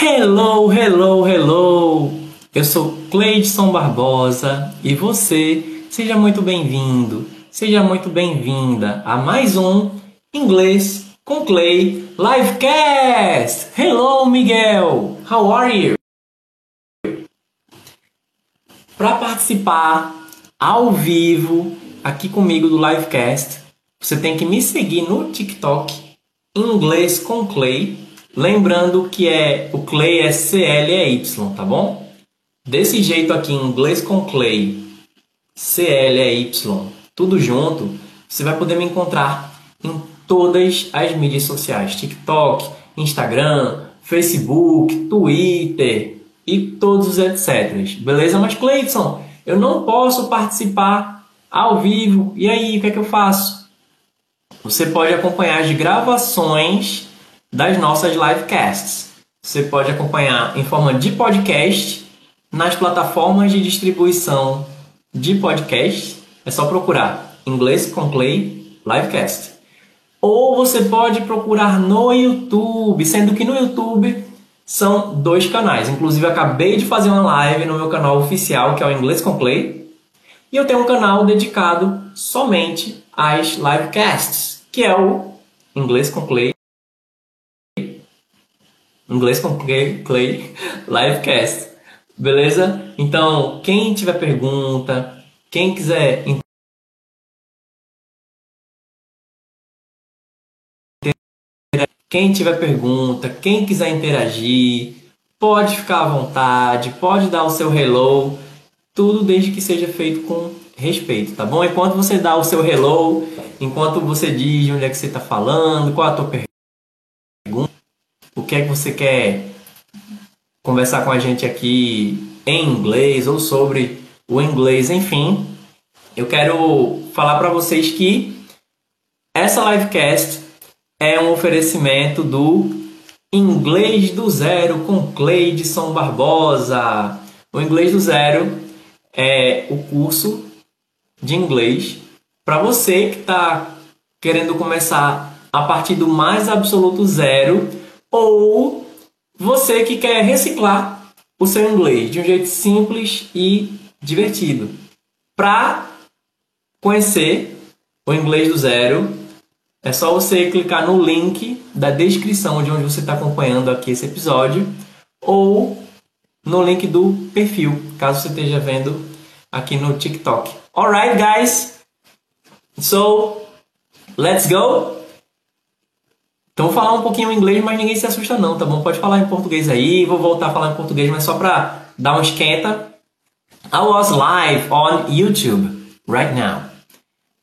Hello, hello, hello! Eu sou Cleidson Barbosa e você, seja muito bem-vindo, seja muito bem-vinda a mais um Inglês com Clay Livecast! Hello, Miguel! How are you? Para participar ao vivo aqui comigo do Livecast, você tem que me seguir no TikTok Inglês com Clay Lembrando que é o Clay é C-L-E-Y, tá bom? Desse jeito aqui em inglês com Clay, C-L-E-Y, tudo junto, você vai poder me encontrar em todas as mídias sociais: TikTok, Instagram, Facebook, Twitter e todos os etc. Beleza? Mas Cleiton, eu não posso participar ao vivo. E aí, o que é que eu faço? Você pode acompanhar as gravações das nossas livecasts. Você pode acompanhar em forma de podcast nas plataformas de distribuição de podcast. É só procurar Inglês com Clay Livecast. Ou você pode procurar no YouTube, sendo que no YouTube são dois canais. Inclusive, acabei de fazer uma live no meu canal oficial, que é o Inglês com Clay. E eu tenho um canal dedicado somente às livecasts, que é o Inglês com Clay Inglês com Clay, Clay Livecast. Beleza? Então, quem tiver pergunta, quem quiser quem tiver pergunta, quem quiser interagir, pode ficar à vontade, pode dar o seu hello, tudo desde que seja feito com respeito, tá bom? Enquanto você dá o seu hello, enquanto você diz onde é que você está falando, qual a tua pergunta, o que é que você quer conversar com a gente aqui em inglês ou sobre o inglês, enfim. Eu quero falar para vocês que essa livecast é um oferecimento do Inglês do Zero com Cleidson Barbosa. O Inglês do Zero é o curso de inglês para você que está querendo começar a partir do mais absoluto zero ou você que quer reciclar o seu inglês de um jeito simples e divertido. Para conhecer o inglês do zero, é só você clicar no link da descrição de onde você está acompanhando aqui esse episódio ou no link do perfil, caso você esteja vendo aqui no TikTok. Alright, guys. So, let's go. Então vou falar um pouquinho em inglês, mas ninguém se assusta não, tá bom? Pode falar em português aí, vou voltar a falar em português, mas só para dar um esquenta. I was live on YouTube right now.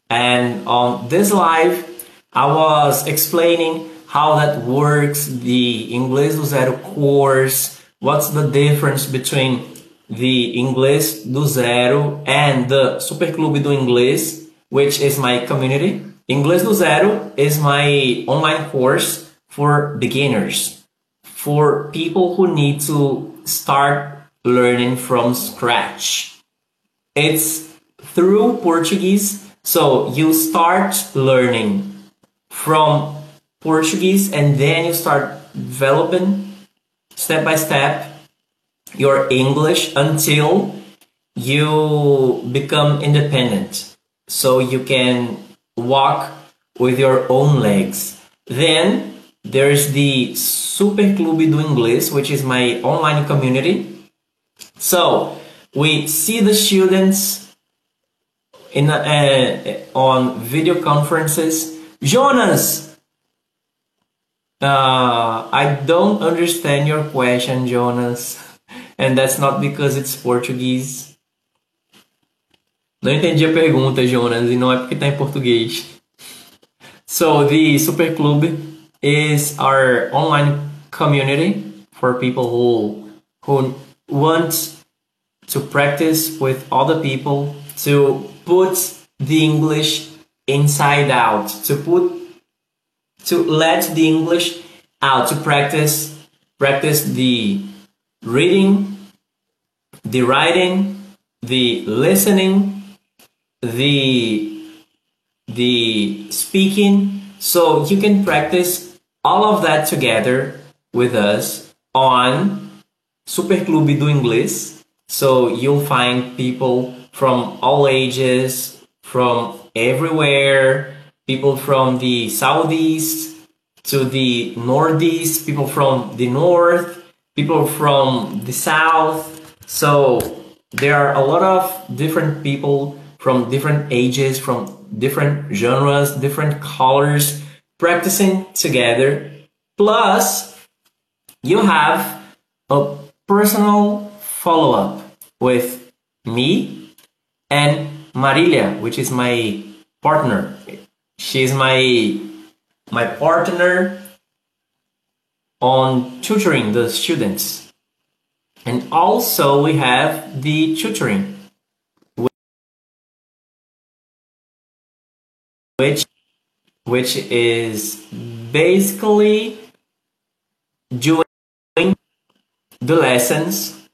And on this live, I was explaining how that works, the Inglês do Zero course, what's the difference between the Inglês do Zero and the Super Clube do Inglês, which is my community. Inglês do Zero is my online course for beginners, for people who need to start learning from scratch. It's through Portuguese, so you start learning from Portuguese and then you start developing step by step your English until you become independent. So you can walk with your own legs. Then there's the Super Clube do Inglês, which is my online community. So we see the students in uh, on video conferences. Jonas, uh, I don't understand your question, Jonas, and that's not because it's Portuguese. Não entendi a pergunta, Jonas, e não é porque está em português. So, the Super Club is our online community for people who who want to practice with other people to put the English inside out, to put to let the English out, to practice practice the reading, the writing, the listening, the the speaking so you can practice all of that together with us on Super Clube do Inglês. So you'll find people from all ages, from everywhere, people from the southeast to the northeast, people from the north, people from the south. So there are a lot of different people from different ages, from different genres, different colors practicing together. Plus, you have a personal follow up with me and Marilia, which is my partner. She's my my partner on tutoring the students. And also we have the tutoring which which is basically doing the lessons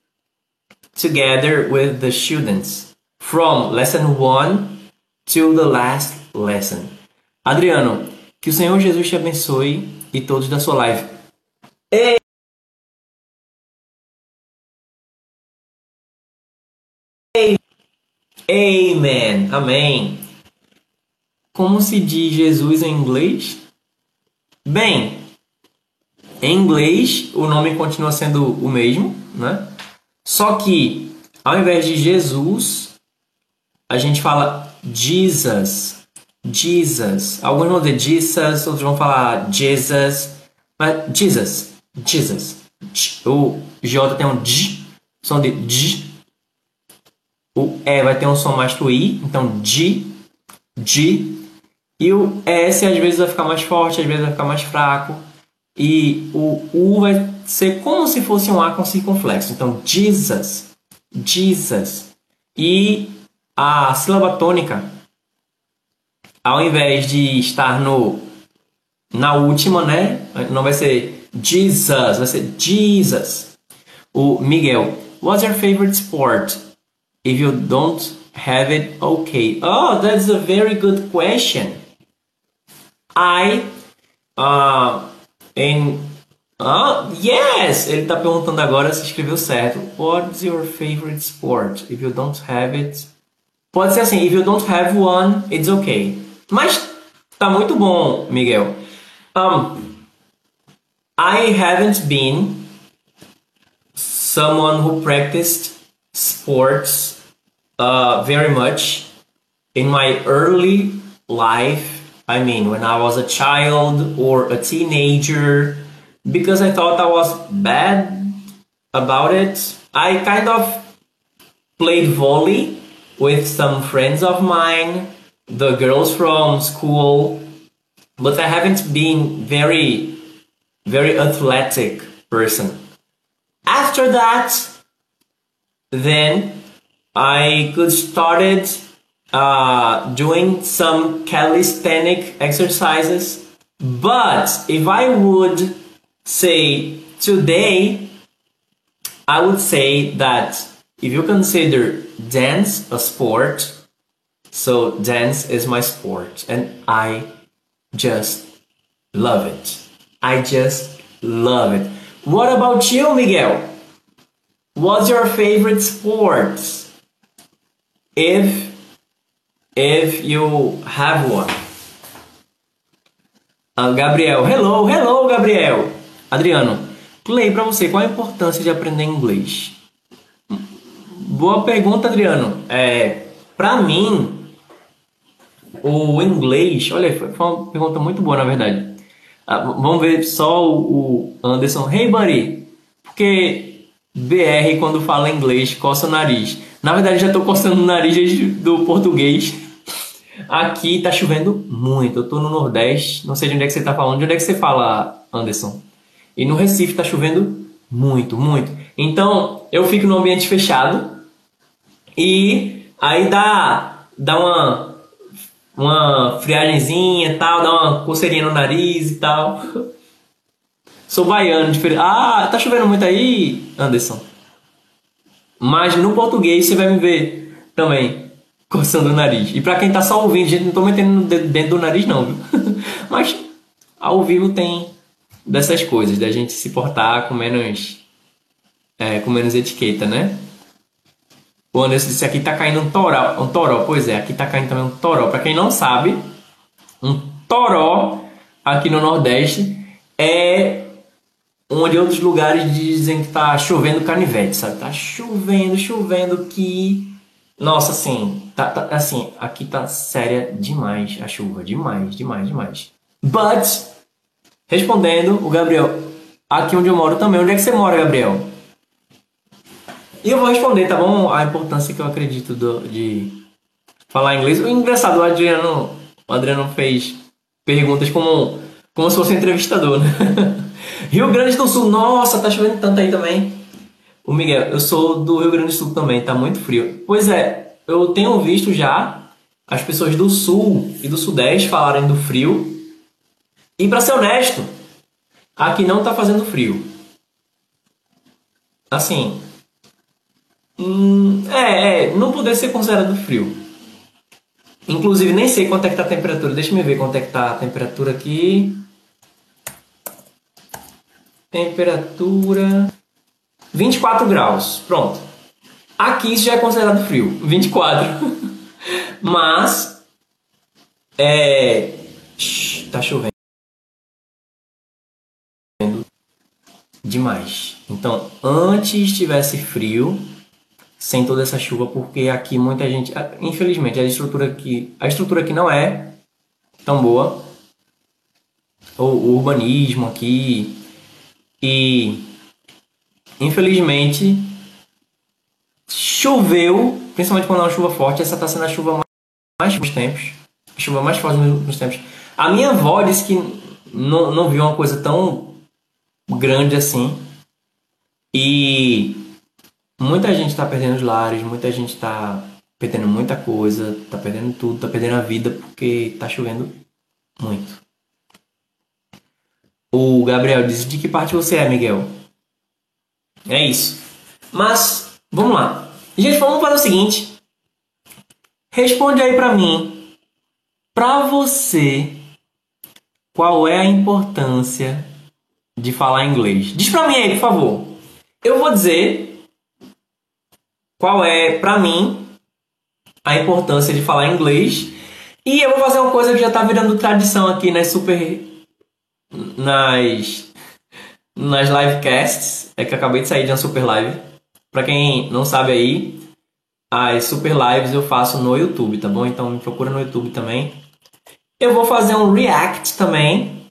together with the students from lesson 1 to the last lesson. Adriano, que o Senhor Jesus te abençoe e todos da sua live. Ei! Amen. Amém. Como se diz Jesus em inglês? Bem, em inglês o nome continua sendo o mesmo, né? Só que ao invés de Jesus, a gente fala Jesus. Jesus. Alguns vão dizer Jesus, outros vão falar Jesus. Mas Jesus. Jesus. O J tem um J, som de J. O E vai ter um som mais pro I, então J, J. E o S às vezes vai ficar mais forte, às vezes vai ficar mais fraco. E o U vai ser como se fosse um A com circunflexo. Então, Jesus, Jesus. E a sílaba tônica, ao invés de estar no na última, né? Não vai ser Jesus, vai ser Jesus. O Miguel, what's your favorite sport? If you don't have it, okay. Oh, that's a very good question. I uh, in uh, yes, ele está perguntando agora se escreveu certo. What's your favorite sport? If you don't have it, pode ser assim. If you don't have one, it's okay. Mas tá muito bom, Miguel. Um, I haven't been someone who practiced sports uh, very much in my early life I mean, when I was a child or a teenager, because I thought I was bad about it, I kind of played volley with some friends of mine, the girls from school, but I haven't been very, very athletic person. After that, then I could started uh, doing some calisthenic exercises. But if I would say today, I would say that if you consider dance a sport, so dance is my sport and I just love it. I just love it. What about you, Miguel? What's your favorite sport? If if you have one. Uh, Gabriel, hello, hello, Gabriel. Adriano, play para você. Qual a importância de aprender inglês? Boa pergunta, Adriano. É, para mim, o inglês, olha, foi uma pergunta muito boa, na verdade. Uh, vamos ver só o Anderson. Hey, buddy, porque BR quando fala inglês coça o nariz. Na verdade, já estou coçando o nariz do português. Aqui está chovendo muito. Eu estou no Nordeste, não sei de onde é que você está falando. De onde é que você fala, Anderson? E no Recife está chovendo muito, muito. Então, eu fico no ambiente fechado e aí dá, dá uma, uma friagemzinha e tal, dá uma coceirinha no nariz e tal. Sou baiano, diferente. Ah, tá chovendo muito aí, Anderson? Mas no português você vai me ver também coçando o nariz. E para quem tá só ouvindo, gente, não tô metendo dentro do nariz não, viu? Mas ao vivo tem dessas coisas, da gente se portar com menos, é, com menos etiqueta, né? O Anderson disse aqui tá caindo um toró, um toró, pois é, aqui tá caindo também um toró. Para quem não sabe, um toró aqui no Nordeste é onde outros lugares dizem que tá chovendo canivete, sabe? Tá chovendo, chovendo que nossa, assim, tá, tá, assim, aqui tá séria demais a chuva, demais, demais, demais. But respondendo o Gabriel, aqui onde eu moro também. Onde é que você mora, Gabriel? E eu vou responder, tá bom? A importância que eu acredito do, de falar inglês. O engraçado, o Adriano, o Adriano fez perguntas como, como se fosse um entrevistador, né? Rio Grande do Sul, nossa, tá chovendo tanto aí também. O Miguel, eu sou do Rio Grande do Sul também, tá muito frio. Pois é, eu tenho visto já as pessoas do Sul e do Sudeste falarem do frio. E para ser honesto, aqui não tá fazendo frio. Assim, hum, é, é, não poder ser considerado frio. Inclusive, nem sei quanto é que tá a temperatura. Deixa eu ver quanto é que tá a temperatura aqui. Temperatura 24 graus. Pronto. Aqui isso já é considerado frio. 24. Mas é tá chovendo demais. Então, antes tivesse frio, sem toda essa chuva, porque aqui muita gente, infelizmente, a estrutura aqui, a estrutura aqui não é tão boa. O, o urbanismo aqui e infelizmente choveu, principalmente quando é uma chuva forte, essa está sendo a chuva mais nos tempos, a chuva mais forte nos tempos. A minha avó disse que não, não viu uma coisa tão grande assim. E muita gente está perdendo os lares, muita gente está perdendo muita coisa, está perdendo tudo, está perdendo a vida porque está chovendo muito. O Gabriel disse: De que parte você é, Miguel? É isso. Mas, vamos lá. Gente, vamos para o seguinte. Responde aí para mim. Para você, qual é a importância de falar inglês? Diz para mim aí, por favor. Eu vou dizer qual é, para mim, a importância de falar inglês. E eu vou fazer uma coisa que já tá virando tradição aqui nas super. nas. Nas livecasts. É que acabei de sair de uma super live. Pra quem não sabe aí, as super lives eu faço no YouTube, tá bom? Então me procura no YouTube também. Eu vou fazer um react também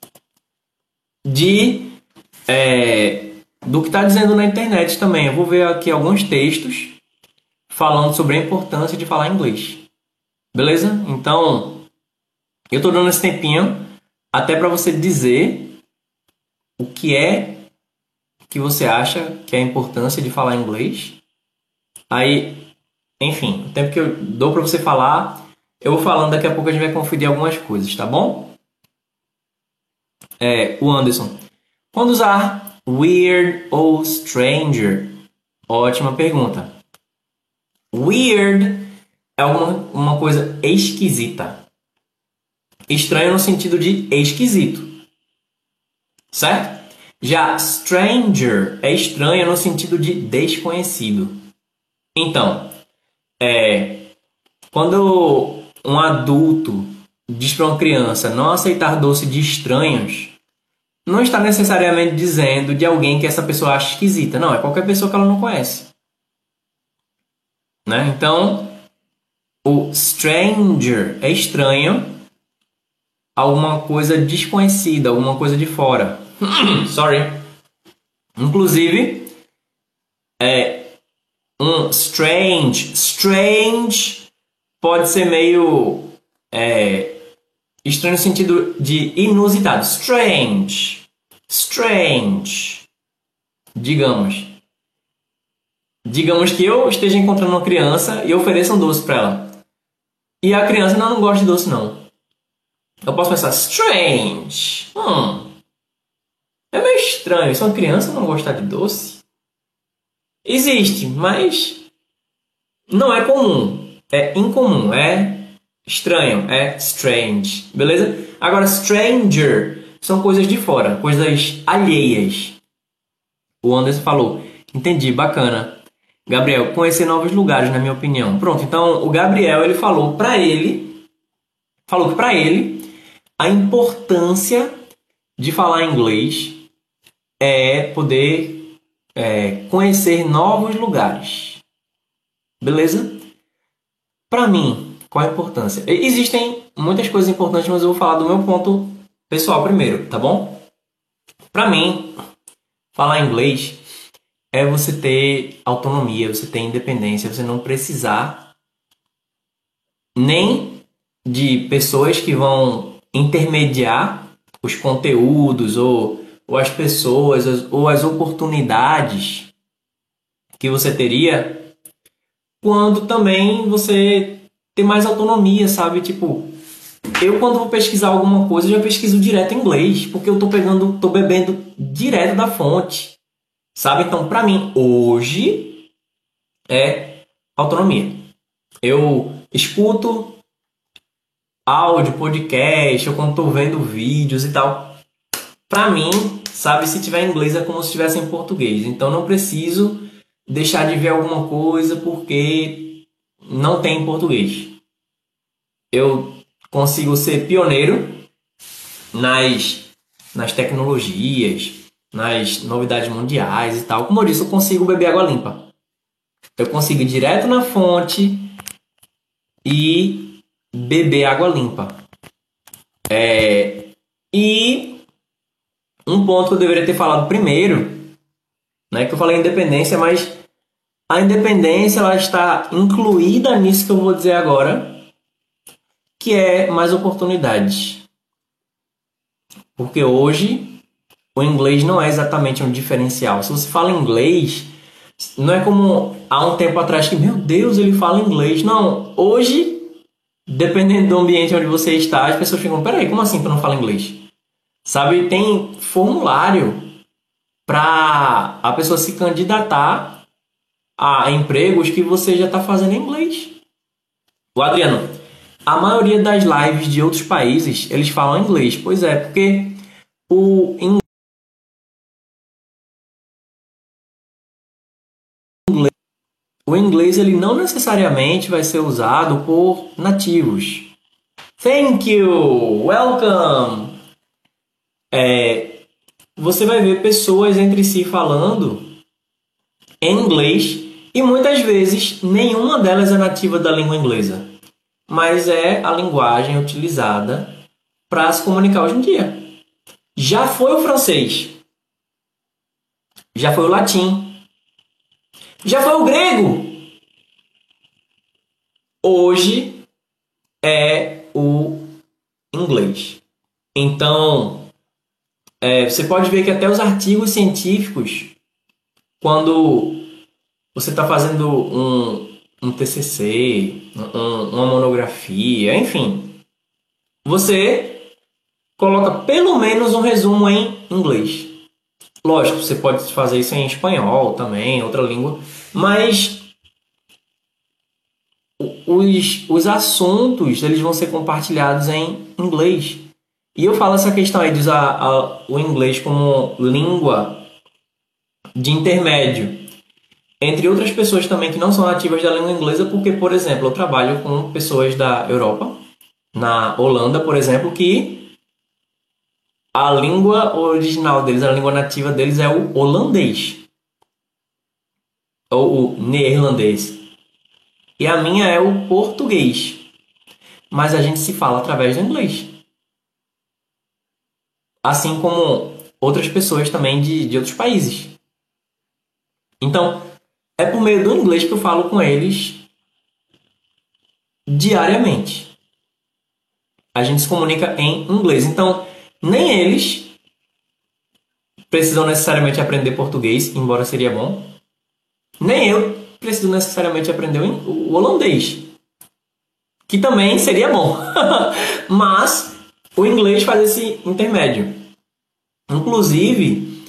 de. É, do que está dizendo na internet também. Eu vou ver aqui alguns textos falando sobre a importância de falar inglês. Beleza? Então, eu estou dando esse tempinho até para você dizer o que é que você acha que é a importância de falar inglês. Aí, enfim, o tempo que eu dou para você falar, eu vou falando, daqui a pouco a gente vai conferir algumas coisas, tá bom? É, o Anderson. Quando usar weird ou stranger? Ótima pergunta. Weird é uma, uma coisa esquisita. Estranho no sentido de esquisito. Certo? Já stranger é estranho no sentido de desconhecido. Então, é, quando um adulto diz para uma criança não aceitar doce de estranhos, não está necessariamente dizendo de alguém que essa pessoa acha esquisita. Não, é qualquer pessoa que ela não conhece. Né? Então, o stranger é estranho, alguma coisa desconhecida, alguma coisa de fora. Sorry. Inclusive, é um strange, strange pode ser meio é, estranho no sentido de inusitado. Strange, strange, digamos. Digamos que eu esteja encontrando uma criança e ofereça um doce para ela. E a criança não, não gosta de doce, não. Eu posso pensar, strange. Hum. É meio estranho. Se uma criança não gostar de doce. Existe, mas não é comum. É incomum. É estranho. É strange. Beleza? Agora, stranger são coisas de fora, coisas alheias. O Anderson falou: entendi, bacana. Gabriel, conhecer novos lugares, na minha opinião. Pronto, então o Gabriel ele falou para ele, falou que para ele a importância de falar inglês é poder é, conhecer novos lugares. Beleza? Para mim, qual a importância? Existem muitas coisas importantes, mas eu vou falar do meu ponto pessoal primeiro, tá bom? Para mim, falar inglês é você ter autonomia, você ter independência, você não precisar nem de pessoas que vão intermediar os conteúdos ou, ou as pessoas ou as oportunidades que você teria quando também você ter mais autonomia, sabe? Tipo, eu quando vou pesquisar alguma coisa, eu já pesquiso direto em inglês, porque eu tô pegando, tô bebendo direto da fonte. Sabe? Então, para mim, hoje é autonomia. Eu escuto áudio, podcast, ou quando estou vendo vídeos e tal. Para mim, sabe, se tiver em inglês é como se estivesse em português. Então, não preciso deixar de ver alguma coisa porque não tem em português. Eu consigo ser pioneiro nas, nas tecnologias, nas novidades mundiais e tal. Como eu disse, eu consigo beber água limpa. Eu consigo ir direto na fonte e beber água limpa. É, e um ponto que eu deveria ter falado primeiro, né, que eu falei independência, mas a independência ela está incluída nisso que eu vou dizer agora, que é mais oportunidades. Porque hoje o inglês não é exatamente um diferencial. Se você fala inglês, não é como há um tempo atrás que, meu Deus, ele fala inglês. Não, hoje, dependendo do ambiente onde você está, as pessoas ficam, peraí, como assim tu não fala inglês? Sabe, tem formulário para a pessoa se candidatar a empregos que você já está fazendo em inglês. O Adriano, a maioria das lives de outros países, eles falam inglês. Pois é, porque o o inglês ele não necessariamente vai ser usado por nativos. Thank you, welcome. É, você vai ver pessoas entre si falando em inglês e muitas vezes nenhuma delas é nativa da língua inglesa, mas é a linguagem utilizada para se comunicar hoje em dia. Já foi o francês, já foi o latim, já foi o grego. Hoje é o inglês. Então, é, você pode ver que até os artigos científicos, quando você está fazendo um, um TCC, um, uma monografia, enfim, você coloca pelo menos um resumo em inglês. Lógico, você pode fazer isso em espanhol também, outra língua, mas os, os assuntos eles vão ser compartilhados em inglês. E eu falo essa questão aí de usar a, o inglês como língua de intermédio entre outras pessoas também que não são nativas da língua inglesa, porque, por exemplo, eu trabalho com pessoas da Europa, na Holanda, por exemplo, que a língua original deles, a língua nativa deles é o holandês. Ou o neerlandês. E a minha é o português. Mas a gente se fala através do inglês. Assim como outras pessoas também de, de outros países. Então, é por meio do inglês que eu falo com eles diariamente. A gente se comunica em inglês. Então, nem eles precisam necessariamente aprender português, embora seria bom. Nem eu preciso necessariamente aprender o holandês, que também seria bom. Mas o inglês faz esse intermédio. Inclusive,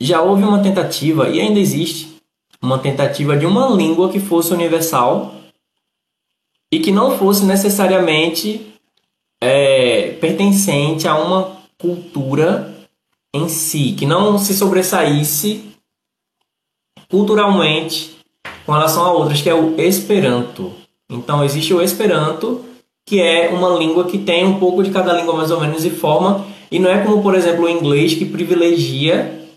já houve uma tentativa, e ainda existe, uma tentativa de uma língua que fosse universal e que não fosse necessariamente é, pertencente a uma cultura em si, que não se sobressaísse culturalmente com relação a outras, que é o Esperanto. Então existe o Esperanto, que é uma língua que tem um pouco de cada língua mais ou menos e forma, e não é como, por exemplo, o inglês que privilegia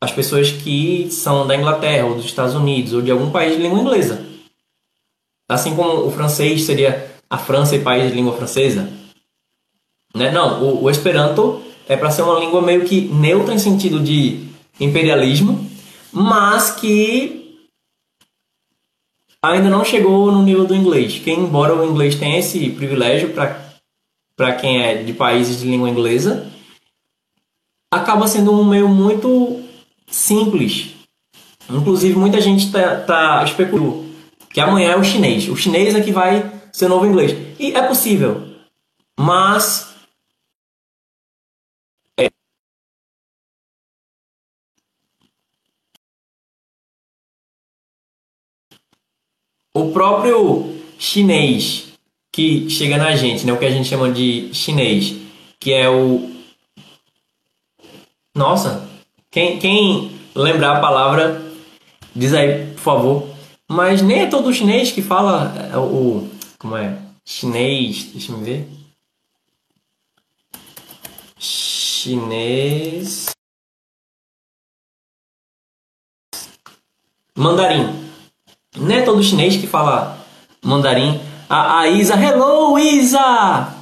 as pessoas que são da Inglaterra ou dos Estados Unidos ou de algum país de língua inglesa. Assim como o francês seria a França e país de língua francesa. Né? Não, o, o Esperanto é para ser uma língua meio que neutra em sentido de imperialismo, mas que ainda não chegou no nível do inglês. Que embora o inglês tenha esse privilégio para quem é de países de língua inglesa, acaba sendo um meio muito simples. Inclusive, muita gente está tá especulando que amanhã é o chinês. O chinês é que vai ser o novo inglês. E é possível. Mas O próprio chinês que chega na gente, né? O que a gente chama de chinês, que é o. Nossa, quem, quem lembrar a palavra, diz aí, por favor. Mas nem é todo chinês que fala é, o. Como é? Chinês. Deixa eu ver. Chinês. Mandarim. Não é todo chinês que fala mandarim. A, a Isa, hello Isa!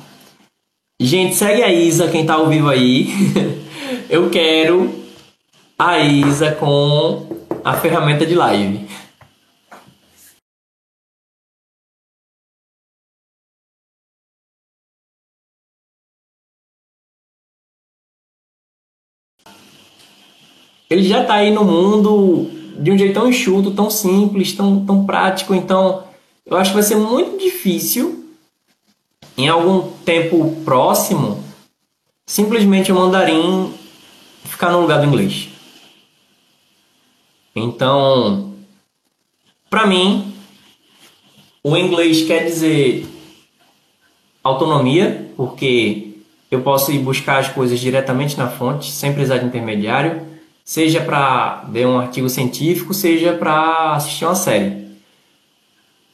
Gente, segue a Isa, quem tá ao vivo aí. Eu quero a Isa com a ferramenta de live. Ele já tá aí no mundo de um jeito tão enxuto, tão simples, tão, tão prático. Então, eu acho que vai ser muito difícil, em algum tempo próximo, simplesmente o mandarim ficar no lugar do inglês. Então, para mim, o inglês quer dizer autonomia, porque eu posso ir buscar as coisas diretamente na fonte, sem precisar de intermediário seja para ler um artigo científico, seja para assistir uma série.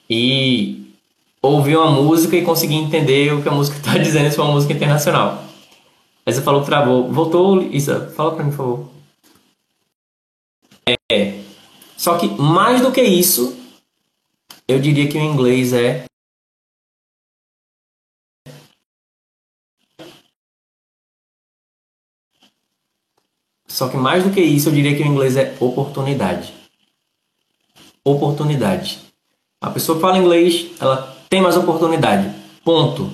E ouvir uma música e conseguir entender o que a música está dizendo se for uma música internacional. Aí você falou que travou. Voltou, Isa? Fala para mim, por favor. É. Só que mais do que isso, eu diria que o inglês é Só que mais do que isso, eu diria que o inglês é oportunidade. Oportunidade. A pessoa fala inglês, ela tem mais oportunidade. Ponto.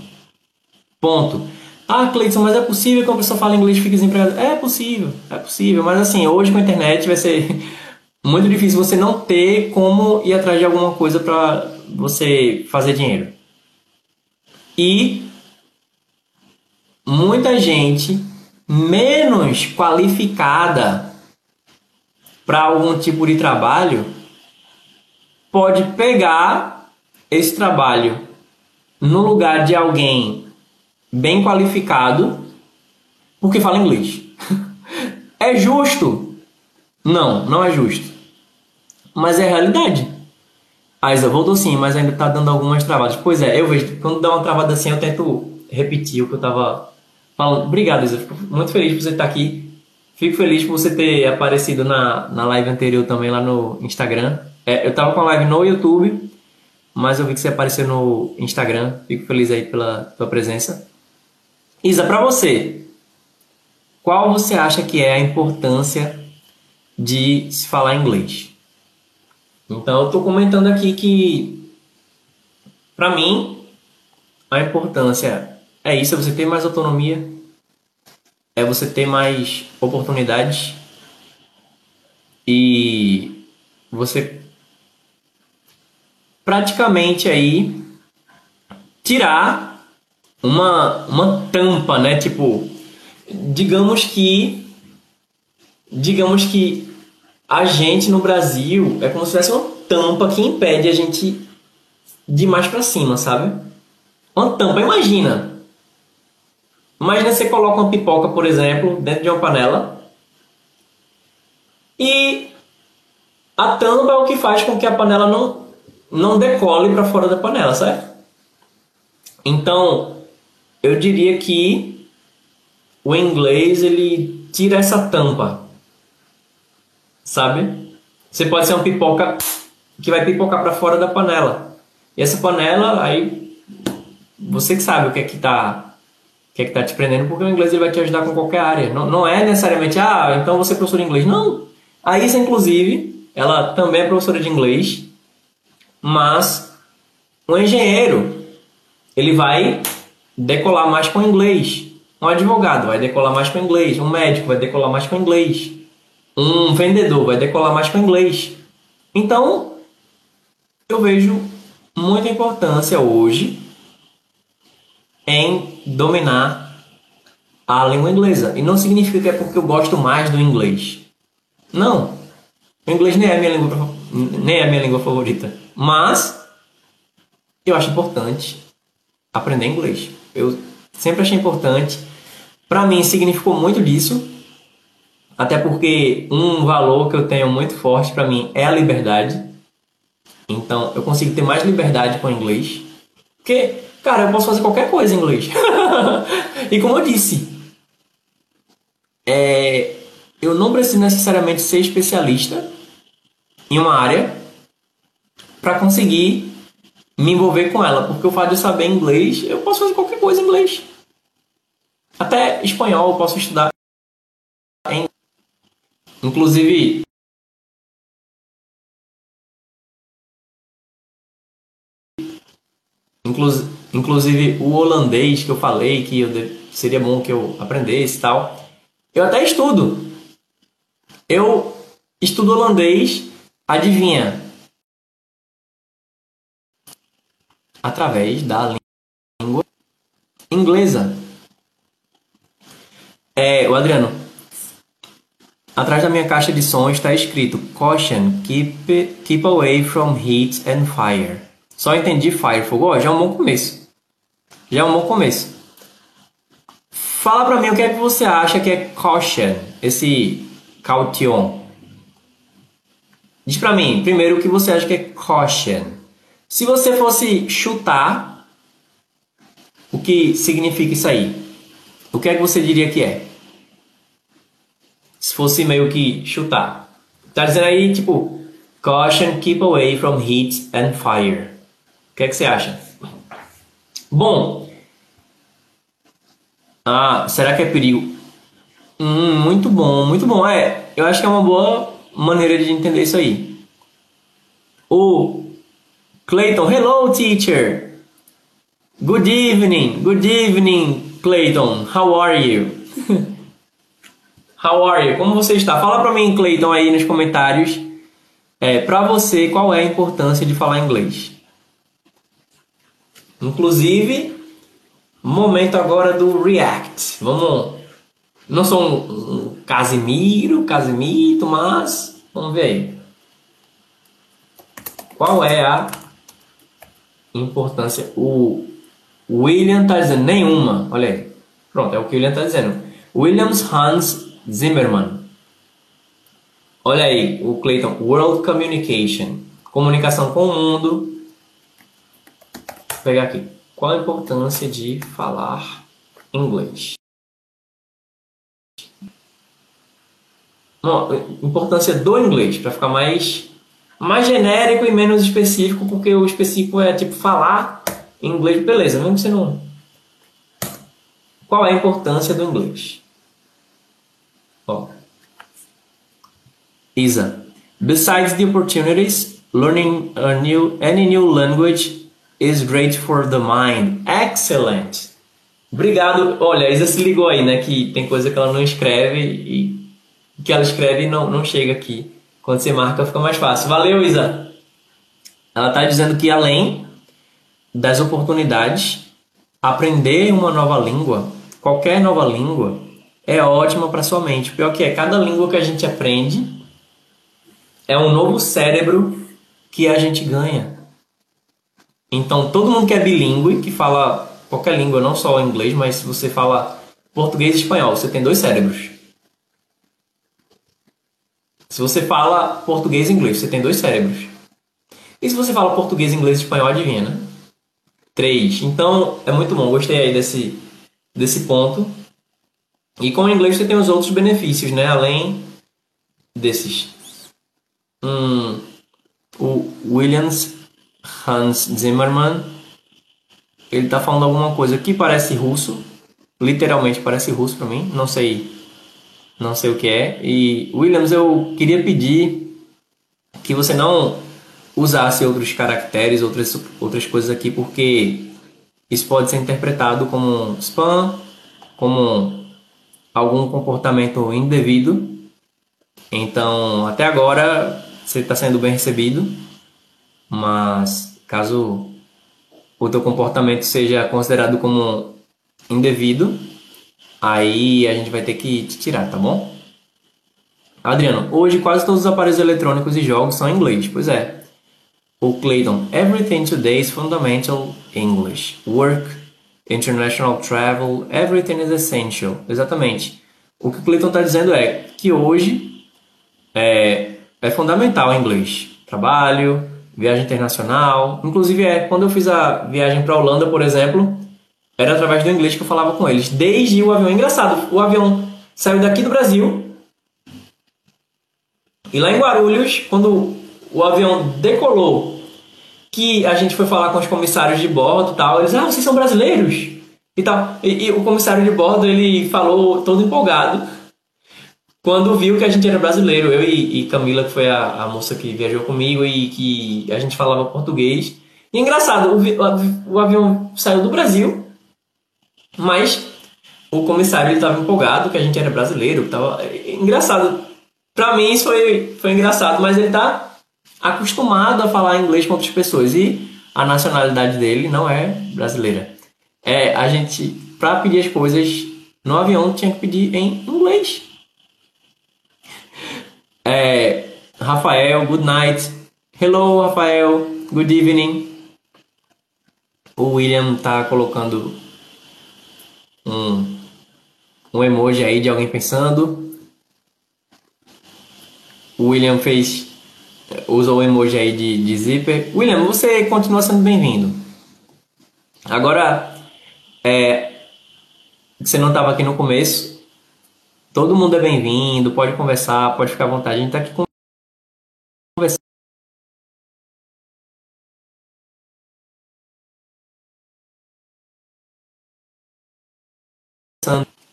Ponto. Ah, Cleiton, mas é possível que uma pessoa fale inglês e fique desempregada? É possível, é possível. Mas assim, hoje com a internet vai ser muito difícil você não ter como ir atrás de alguma coisa para você fazer dinheiro. E muita gente menos qualificada para algum tipo de trabalho pode pegar esse trabalho no lugar de alguém bem qualificado porque fala inglês. é justo? Não, não é justo. Mas é realidade. A Isa voltou sim, mas ainda está dando algumas travadas. Pois é, eu vejo, quando dá uma travada assim, eu tento repetir o que eu estava falando. Obrigado, Isa. Fico muito feliz por você estar aqui. Fico feliz por você ter aparecido na, na live anterior também lá no Instagram. É, eu estava com a live no YouTube, mas eu vi que você apareceu no Instagram. Fico feliz aí pela tua presença. Isa, para você, qual você acha que é a importância de se falar inglês? Então, eu estou comentando aqui que, para mim, a importância é isso, é você ter mais autonomia, é você ter mais oportunidades e você praticamente aí tirar uma, uma tampa, né? Tipo, digamos que digamos que a gente no Brasil é como se tivesse uma tampa que impede a gente de mais para cima, sabe? Uma tampa, imagina Imagina você coloca uma pipoca, por exemplo, dentro de uma panela e a tampa é o que faz com que a panela não, não decole para fora da panela, certo? Então, eu diria que o inglês ele tira essa tampa, sabe? Você pode ser uma pipoca que vai pipocar para fora da panela. E essa panela aí você que sabe o que é que tá o que é que tá te prendendo, porque o inglês ele vai te ajudar com qualquer área. Não, não é necessariamente, ah, então você é professor de inglês. Não. A Isa, inclusive, ela também é professora de inglês, mas um engenheiro, ele vai decolar mais com inglês. Um advogado vai decolar mais com inglês. Um médico vai decolar mais com inglês. Um vendedor vai decolar mais com inglês. Então, eu vejo muita importância hoje em dominar a língua inglesa. E não significa que é porque eu gosto mais do inglês. Não. O inglês nem é a minha língua, nem é minha língua favorita. Mas eu acho importante aprender inglês. Eu sempre achei importante. Para mim significou muito disso. Até porque um valor que eu tenho muito forte para mim é a liberdade. Então eu consigo ter mais liberdade com o inglês. Porque Cara, eu posso fazer qualquer coisa em inglês. e como eu disse, é, eu não preciso necessariamente ser especialista em uma área para conseguir me envolver com ela, porque o fato de eu saber inglês, eu posso fazer qualquer coisa em inglês. Até espanhol eu posso estudar em Inclusive, inclusive Inclusive o holandês que eu falei que eu seria bom que eu aprendesse e tal. Eu até estudo. Eu estudo holandês, adivinha? Através da língua inglesa. É, o Adriano. Atrás da minha caixa de som está escrito Caution, keep, keep away from heat and fire. Só entendi fire, fogo, já é um bom começo. Já é um bom começo. Fala pra mim o que é que você acha que é caution, esse caution. Diz pra mim, primeiro, o que você acha que é caution. Se você fosse chutar, o que significa isso aí? O que é que você diria que é? Se fosse meio que chutar. Tá dizendo aí, tipo, caution, keep away from heat and fire. O que é que você acha? Bom, ah, será que é perigo? Hum, muito bom, muito bom. É, eu acho que é uma boa maneira de entender isso aí. O Clayton, hello teacher. Good evening, good evening, Clayton. How are you? How are you? Como você está? Fala para mim, Clayton, aí nos comentários. É, para você, qual é a importância de falar inglês? Inclusive, momento agora do React. Vamos. Não sou um, um Casimiro, Casimito, mas vamos ver aí. Qual é a importância? O William está dizendo nenhuma. Olha aí. Pronto, é o que o William está dizendo. Williams Hans Zimmerman. Olha aí, o Clayton. World Communication. Comunicação com o mundo pegar aqui. Qual a importância de falar inglês? Bom, importância do inglês, para ficar mais, mais genérico e menos específico, porque o específico é tipo falar inglês, beleza, mesmo que você não. Qual é a importância do inglês? Ó. Isa. Besides the opportunities, learning a new, any new language is great for the mind. Excellent. Obrigado. Olha, a Isa se ligou aí, né? Que tem coisa que ela não escreve e que ela escreve não, não chega aqui. Quando você marca fica mais fácil. Valeu, Isa. Ela está dizendo que além das oportunidades, aprender uma nova língua, qualquer nova língua, é ótima para sua mente. Pior que é, cada língua que a gente aprende é um novo cérebro que a gente ganha. Então, todo mundo que é bilíngue, que fala qualquer língua, não só inglês, mas se você fala português e espanhol, você tem dois cérebros. Se você fala português e inglês, você tem dois cérebros. E se você fala português, inglês e espanhol, adivinha, né? Três. Então, é muito bom. Gostei aí desse, desse ponto. E com o inglês você tem os outros benefícios, né? Além desses. Hum, o Williams Hans Zimmermann ele tá falando alguma coisa que parece russo, literalmente parece russo para mim, não sei, não sei o que é. E Williams, eu queria pedir que você não usasse outros caracteres, outras outras coisas aqui, porque isso pode ser interpretado como spam, como algum comportamento indevido. Então, até agora você está sendo bem recebido, mas caso o teu comportamento seja considerado como indevido, aí a gente vai ter que te tirar, tá bom? Adriano, hoje quase todos os aparelhos eletrônicos e jogos são em inglês. Pois é. O Clayton, everything today is fundamental English. Work, international travel, everything is essential. Exatamente. O que o Clayton está dizendo é que hoje é, é fundamental inglês. Trabalho, viagem internacional. Inclusive, é, quando eu fiz a viagem para a Holanda, por exemplo, era através do inglês que eu falava com eles. Desde o avião. Engraçado, o avião saiu daqui do Brasil. E lá em Guarulhos, quando o avião decolou, que a gente foi falar com os comissários de bordo e tal, eles, ah, vocês são brasileiros? E tal. E, e o comissário de bordo, ele falou todo empolgado quando viu que a gente era brasileiro, eu e, e Camila, que foi a, a, moça que viajou comigo e que a gente falava português. E engraçado, o, o avião saiu do Brasil, mas o comissário estava empolgado que a gente era brasileiro. Tava, engraçado. Pra mim isso foi, foi engraçado, mas ele tá acostumado a falar inglês com outras pessoas e a nacionalidade dele não é brasileira. É, a gente, pra pedir as coisas no avião, tinha que pedir em inglês. É, Rafael, good night. Hello, Rafael. Good evening. O William tá colocando um, um emoji aí de alguém pensando. O William fez. Usou o emoji aí de, de zíper. William, você continua sendo bem-vindo. Agora, é, você não estava aqui no começo, Todo mundo é bem-vindo, pode conversar, pode ficar à vontade. A gente está aqui conversando.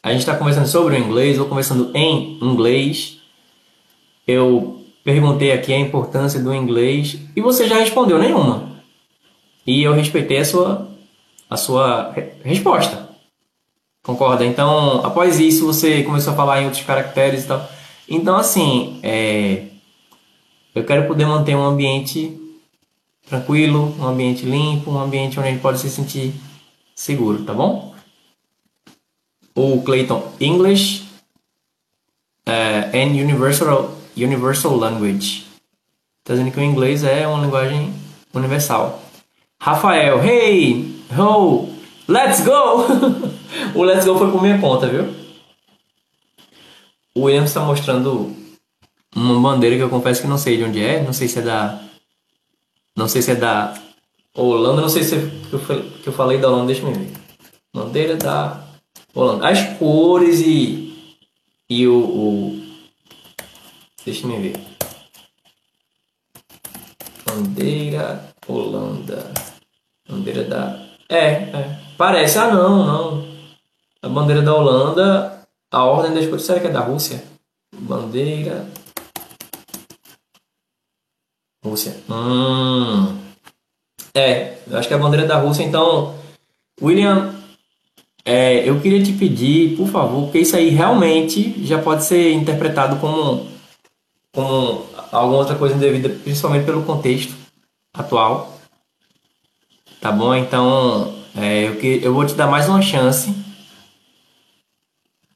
A gente está conversando sobre o inglês, ou conversando em inglês. Eu perguntei aqui a importância do inglês e você já respondeu nenhuma. E eu respeitei a sua, a sua resposta. Concorda? Então, após isso, você começou a falar em outros caracteres e tal. Então, assim, é... eu quero poder manter um ambiente tranquilo, um ambiente limpo, um ambiente onde a gente pode se sentir seguro, tá bom? O Clayton, English uh, and Universal, Universal Language. Tá dizendo que o inglês é uma linguagem universal. Rafael, hey, ho, let's go! o Let's Go foi por minha conta, viu? O Williams está mostrando uma bandeira que eu confesso que não sei de onde é. Não sei se é da. Não sei se é da Holanda. Não sei se é que eu falei da Holanda. Deixa eu ver. Bandeira da Holanda. As cores e. E o. o deixa eu ver. Bandeira Holanda. Bandeira da. É, é. Parece. Ah, não, não. A bandeira da Holanda, a ordem das cores, será que é da Rússia? Bandeira. Rússia. Hum. É, eu acho que é a bandeira da Rússia. Então, William, é, eu queria te pedir, por favor, porque isso aí realmente já pode ser interpretado como, como alguma outra coisa indevida, principalmente pelo contexto atual. Tá bom? Então, é, eu, que, eu vou te dar mais uma chance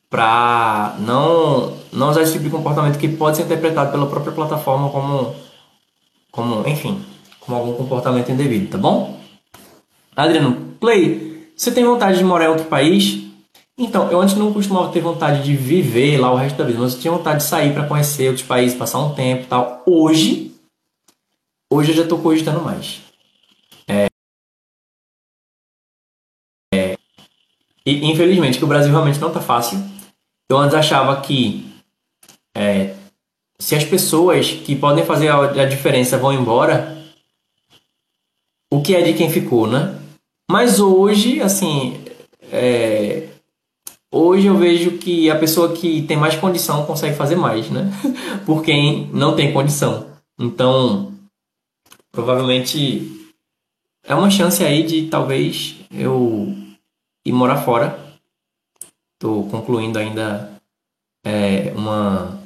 para não não usar esse tipo de comportamento que pode ser interpretado pela própria plataforma como como enfim como algum comportamento indevido tá bom Adriano Play você tem vontade de morar em outro país Então, eu antes não costumava ter vontade de viver lá o resto da vida, mas eu tinha vontade de sair para conhecer outros países, passar um tempo e tal. Hoje, hoje eu já estou cogitando mais. E infelizmente, que o Brasil realmente não está fácil. Eu antes achava que é, se as pessoas que podem fazer a, a diferença vão embora, o que é de quem ficou, né? Mas hoje, assim, é, hoje eu vejo que a pessoa que tem mais condição consegue fazer mais, né? Por quem não tem condição. Então, provavelmente é uma chance aí de talvez eu ir morar fora. Estou concluindo ainda é, uma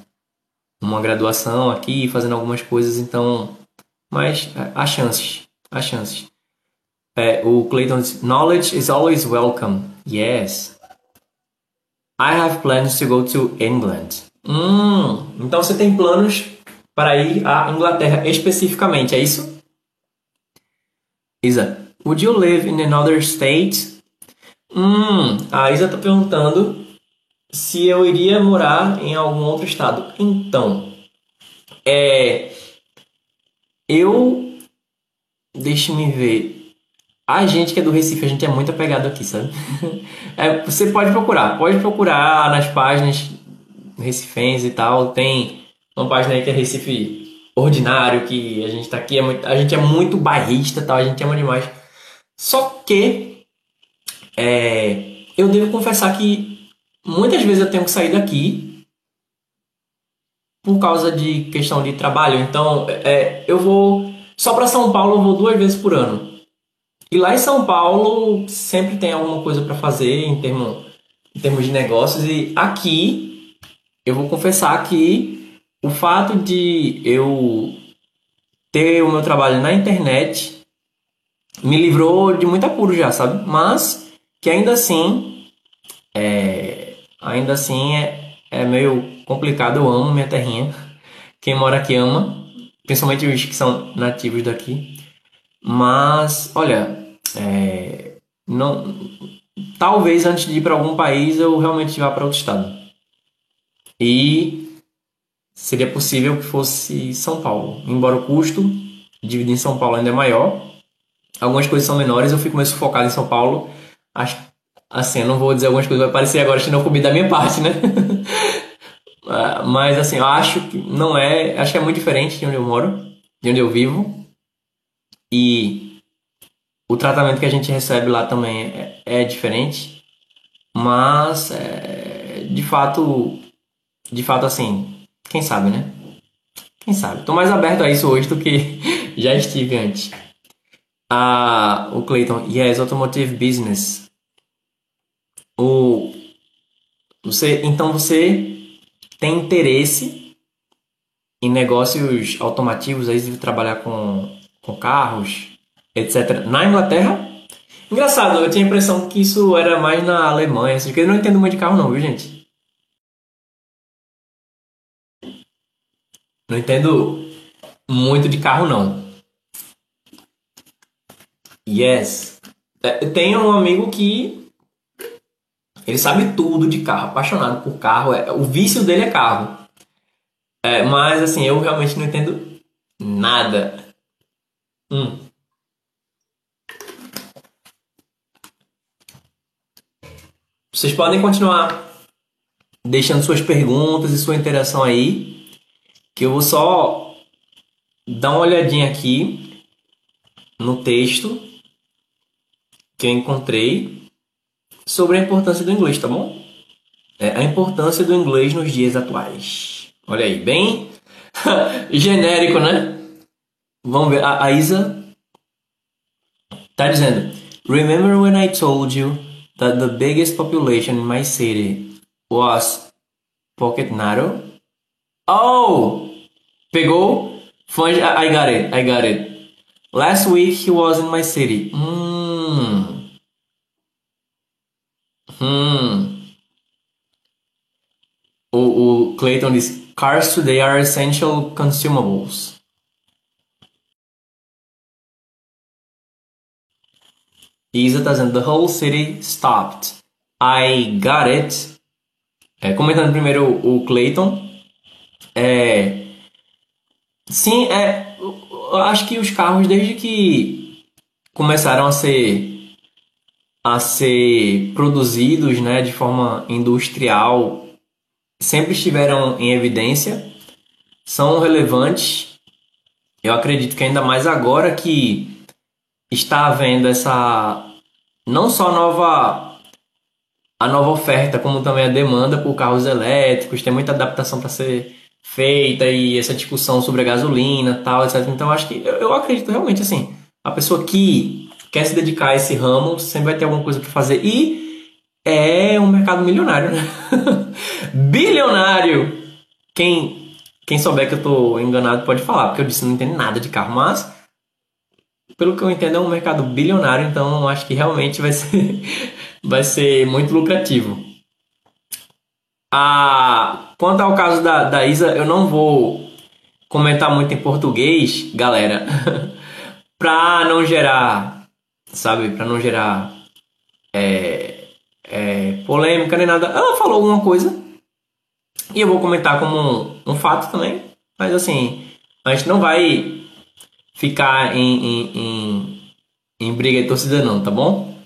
uma graduação aqui, fazendo algumas coisas, então, mas é, há chances, há chances. É, o Clayton diz, knowledge is always welcome. Yes. I have plans to go to England. Hum, então você tem planos para ir à Inglaterra especificamente, é isso? Isa, would you live in another state? Hum, a Isa está perguntando se eu iria morar em algum outro estado. Então, é, eu deixe-me ver. A gente que é do Recife, a gente é muito apegado aqui, sabe? É, você pode procurar, pode procurar nas páginas recifenses e tal. Tem uma página aí que é Recife Ordinário, que a gente tá aqui, é muito, a gente é muito bairrista tal, a gente ama demais. Só que é, eu devo confessar que Muitas vezes eu tenho que sair daqui por causa de questão de trabalho. Então, é, eu vou só para São Paulo eu vou duas vezes por ano. E lá em São Paulo sempre tem alguma coisa para fazer em em termos de negócios. E aqui eu vou confessar que o fato de eu ter o meu trabalho na internet me livrou de muito apuro já, sabe? Mas que ainda assim é, ainda assim é, é meio complicado. Eu amo minha terrinha. Quem mora aqui ama, principalmente os que são nativos daqui. Mas, olha, é, não, talvez antes de ir para algum país eu realmente vá para outro estado. E seria possível que fosse São Paulo, embora o custo dividir em São Paulo ainda é maior. Algumas coisas são menores, eu fico mais focado em São Paulo. Acho Assim, eu não vou dizer algumas coisas, vai parecer agora xenofobia da minha parte, né? Ah, mas assim, eu acho que não é. Acho que é muito diferente de onde eu moro, de onde eu vivo. E o tratamento que a gente recebe lá também é, é diferente. Mas é, de fato. De fato, assim, quem sabe, né? Quem sabe? Tô mais aberto a isso hoje do que já estive antes. Ah, o Clayton, yes, automotive business o você então você tem interesse em negócios automotivos aí de trabalhar com, com carros etc na Inglaterra? Engraçado eu tinha a impressão que isso era mais na Alemanha porque eu não entendo muito de carro não viu gente? Não entendo muito de carro não. Yes. É, tem um amigo que ele sabe tudo de carro, apaixonado por carro. É, o vício dele é carro. É, mas assim, eu realmente não entendo nada. Hum. Vocês podem continuar deixando suas perguntas e sua interação aí, que eu vou só dar uma olhadinha aqui no texto que eu encontrei sobre a importância do inglês, tá bom? É, a importância do inglês nos dias atuais. Olha aí, bem genérico, né? Vamos ver. A, a Isa tá dizendo: Remember when I told you that the biggest population in my city was Pocket Naro? Oh! Pegou? I got it, I got it. Last week he was in my city. Hmm. Hum. O, o Clayton diz: Cars today are essential consumables. Isa tá dizendo: The whole city stopped. I Got It. É, comentando primeiro o Clayton. É, sim, é, eu acho que os carros, desde que começaram a ser a ser produzidos né, de forma industrial, sempre estiveram em evidência, são relevantes. Eu acredito que ainda mais agora que está havendo essa não só nova a nova oferta, como também a demanda por carros elétricos, tem muita adaptação para ser feita e essa discussão sobre a gasolina, tal, etc. Então acho que eu, eu acredito realmente assim, a pessoa que quer se dedicar a esse ramo sempre vai ter alguma coisa para fazer e é um mercado milionário, né? Bilionário. Quem quem souber que eu tô enganado pode falar, porque eu disse não entendo nada de carro, mas pelo que eu entendo, é um mercado bilionário, então acho que realmente vai ser, vai ser muito lucrativo. Ah, quanto ao caso da, da Isa, eu não vou comentar muito em português, galera, pra não gerar, sabe, pra não gerar é, é, polêmica nem nada. Ela falou alguma coisa e eu vou comentar como um, um fato também, mas assim, a gente não vai ficar em, em, em, em briga de torcida não, tá bom?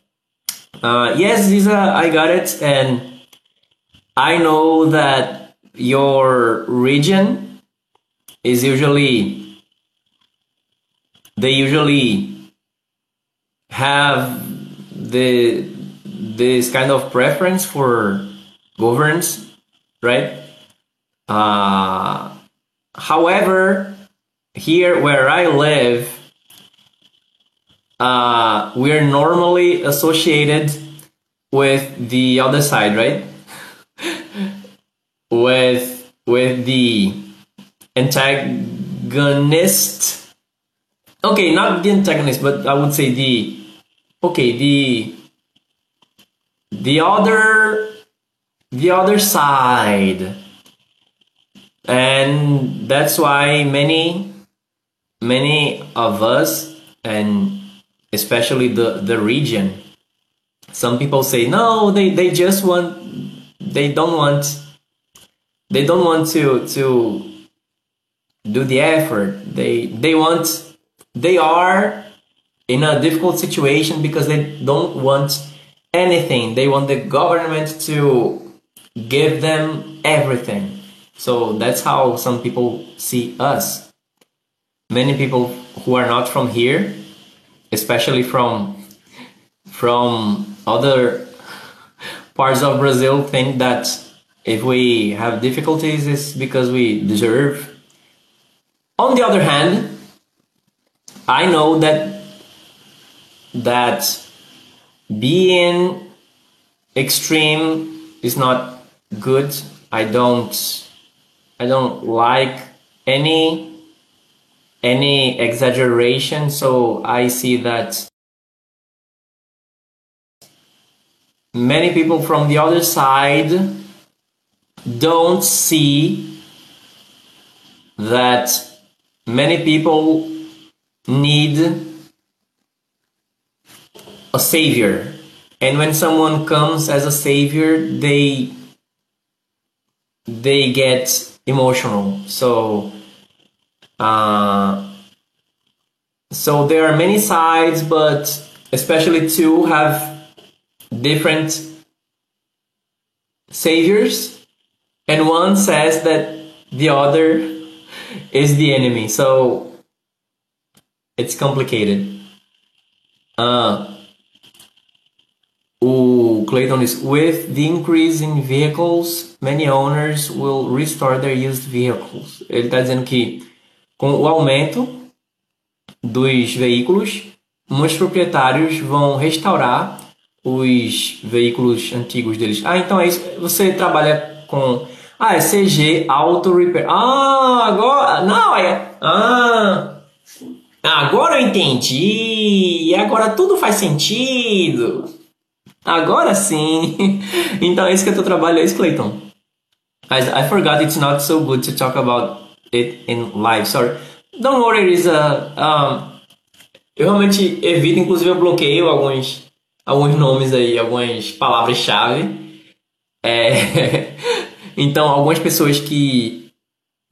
Uh, yes, Lisa, I got it, and I know that your region is usually they usually have the this kind of preference for governance, right? Uh, however, here where I live, uh, we're normally associated with the other side, right? with with the antagonist. Okay, not the antagonist, but I would say the okay the the other the other side. And that's why many many of us and especially the the region some people say no they they just want they don't want they don't want to to do the effort. They they want they are in a difficult situation because they don't want anything. They want the government to give them everything. So that's how some people see us. Many people who are not from here, especially from from other parts of Brazil, think that if we have difficulties, it's because we deserve. On the other hand, I know that that being extreme is not good. I don't I don't like any any exaggeration. So I see that many people from the other side don't see that many people need a savior and when someone comes as a savior they they get emotional so uh, so there are many sides, but especially two have different saviors, and one says that the other is the enemy. So it's complicated. Uh, o Clayton is with the increase in vehicles, many owners will restore their used vehicles. Ele está dizendo que Com o aumento dos veículos, muitos proprietários vão restaurar os veículos antigos deles. Ah, então é isso. Você trabalha com. Ah, é CG Auto Repair. Ah, agora. Não, é. Ah. Agora eu entendi. Agora tudo faz sentido. Agora sim. então é isso que eu tô trabalhando, é isso, Clayton. Guys, I forgot it's not so good to talk about it in live. Sorry. Don't worry, Lisa. Um, eu realmente evito, inclusive eu bloqueio alguns, alguns nomes aí, algumas palavras-chave. É... então, algumas pessoas que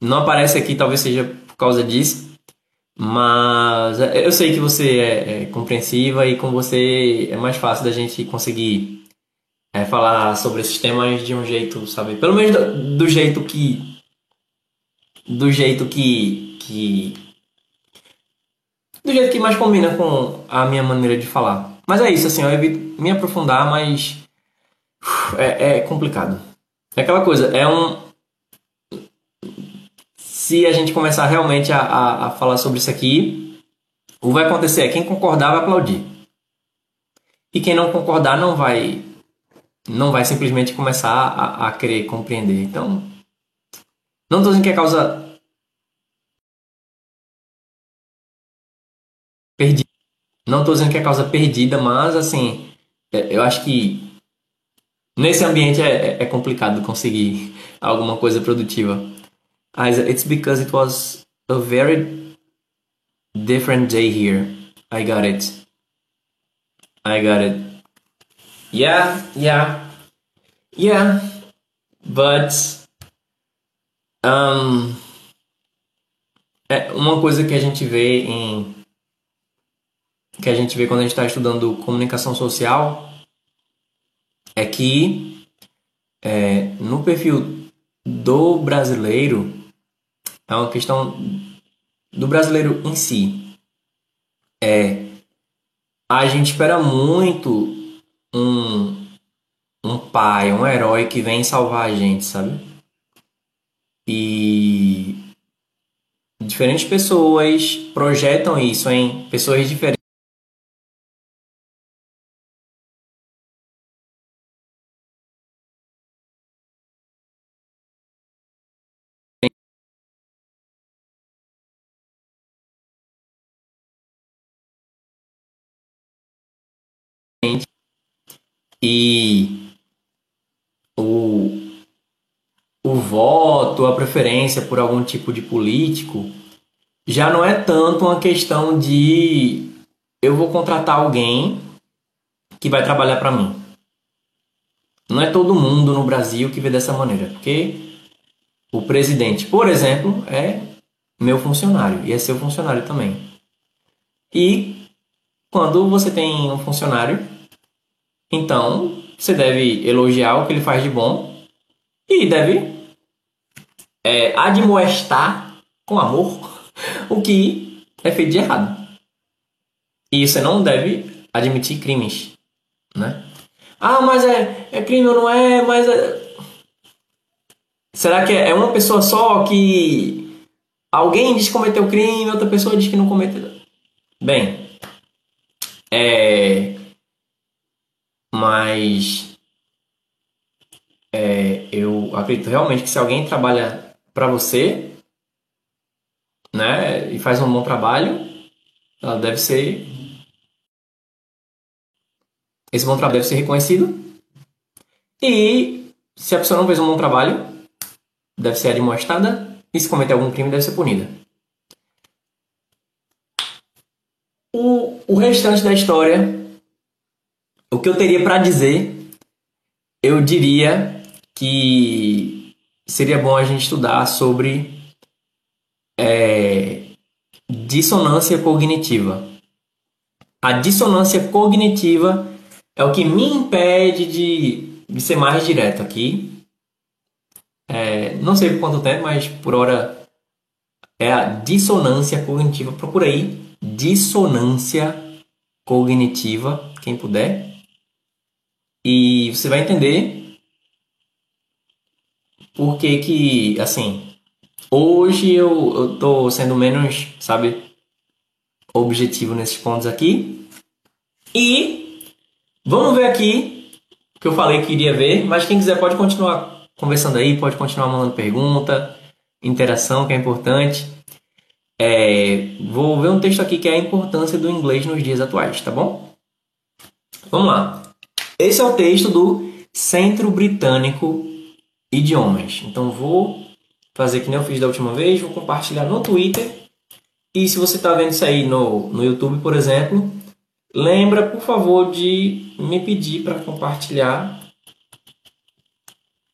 não aparecem aqui talvez seja por causa disso. Mas eu sei que você é, é compreensiva e com você é mais fácil da gente conseguir é, falar sobre esses temas de um jeito, sabe? Pelo menos do, do jeito que. Do jeito que. que do jeito que mais combina com a minha maneira de falar. Mas é isso, assim, eu evito me aprofundar, mas é, é complicado. É aquela coisa, é um. Se a gente começar realmente a, a, a falar sobre isso aqui, o que vai acontecer é quem concordar vai aplaudir. E quem não concordar não vai não vai simplesmente começar a, a querer compreender. Então, não estou dizendo que é causa perdida. Não estou dizendo que é causa perdida, mas assim, é, eu acho que nesse ambiente é, é, é complicado conseguir alguma coisa produtiva. Mas it's because it was a very different day here. I got it. I got it. Yeah, yeah, yeah, but um, é uma coisa que a gente vê em que a gente vê quando a gente está estudando comunicação social é que é, no perfil do brasileiro é uma questão do brasileiro em si. É, a gente espera muito um, um pai, um herói que vem salvar a gente, sabe? E diferentes pessoas projetam isso em pessoas diferentes. E o, o voto, a preferência por algum tipo de político já não é tanto uma questão de eu vou contratar alguém que vai trabalhar para mim. Não é todo mundo no Brasil que vê dessa maneira, porque o presidente, por exemplo, é meu funcionário e é seu funcionário também. E quando você tem um funcionário, então, você deve elogiar o que ele faz de bom e deve é, admoestar com amor o que é feito de errado. E você não deve admitir crimes, né? Ah, mas é, é crime ou não é? Mas é... Será que é uma pessoa só que alguém diz que cometeu crime, outra pessoa diz que não cometeu? Bem, é mas é, eu acredito realmente que se alguém trabalha para você, né, e faz um bom trabalho, ela deve ser esse bom trabalho deve ser reconhecido. E se a pessoa não fez um bom trabalho, deve ser admoestada. E se cometer algum crime, deve ser punida. O, o restante da história o que eu teria para dizer, eu diria que seria bom a gente estudar sobre é, dissonância cognitiva. A dissonância cognitiva é o que me impede de, de ser mais direto aqui. É, não sei por quanto tempo, mas por hora é a dissonância cognitiva. Procura aí dissonância cognitiva, quem puder. E você vai entender por que que, assim, hoje eu, eu tô sendo menos, sabe, objetivo nesses pontos aqui. E vamos ver aqui que eu falei que iria ver, mas quem quiser pode continuar conversando aí, pode continuar mandando pergunta, interação que é importante. É, vou ver um texto aqui que é a importância do inglês nos dias atuais, tá bom? Vamos lá. Esse é o texto do Centro Britânico Idiomas. Então vou fazer que nem eu fiz da última vez, vou compartilhar no Twitter. E se você está vendo isso aí no, no YouTube, por exemplo, lembra, por favor, de me pedir para compartilhar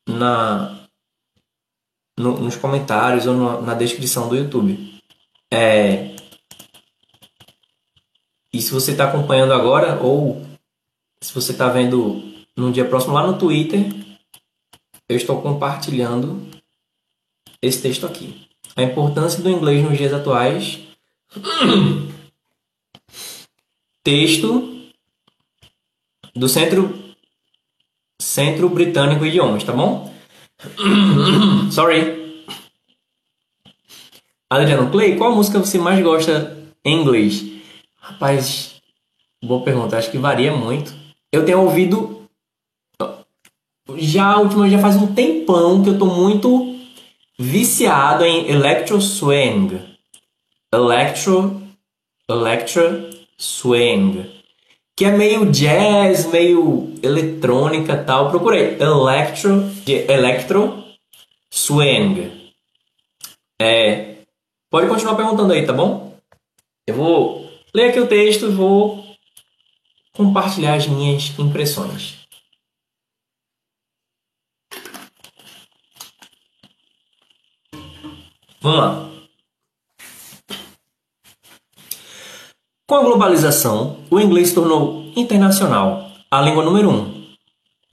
na no, nos comentários ou no, na descrição do YouTube. É, e se você está acompanhando agora ou se você está vendo no dia próximo lá no Twitter, eu estou compartilhando esse texto aqui. A importância do inglês nos dias atuais. Texto do Centro Centro Britânico de Idiomas, tá bom? Sorry. Adriano Clay, qual música você mais gosta em inglês? Rapaz, boa pergunta. Acho que varia muito. Eu tenho ouvido. Já última já faz um tempão que eu tô muito viciado em Electro Swing. Electro. Electro Swing. Que é meio jazz, meio eletrônica tal. Procurei. Electro. Electro Swing. É. Pode continuar perguntando aí, tá bom? Eu vou ler aqui o texto e vou compartilhar as minhas impressões. Vamos lá. Com a globalização, o inglês se tornou internacional, a língua número um.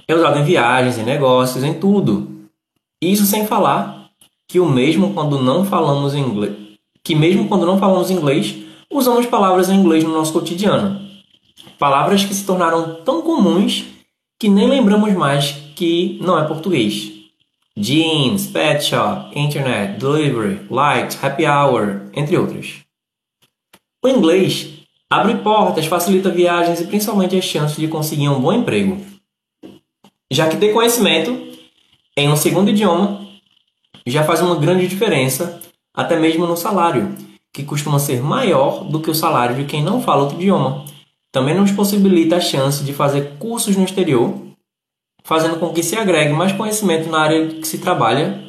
É usado em viagens, em negócios, em tudo. Isso sem falar que o mesmo quando não falamos inglês, que mesmo quando não falamos inglês, usamos palavras em inglês no nosso cotidiano. Palavras que se tornaram tão comuns que nem lembramos mais que não é português. Jeans, pet shop, internet, delivery, light, happy hour, entre outros. O inglês abre portas, facilita viagens e principalmente as chances de conseguir um bom emprego. Já que ter conhecimento em um segundo idioma já faz uma grande diferença, até mesmo no salário, que costuma ser maior do que o salário de quem não fala outro idioma. Também nos possibilita a chance de fazer cursos no exterior, fazendo com que se agregue mais conhecimento na área que se trabalha,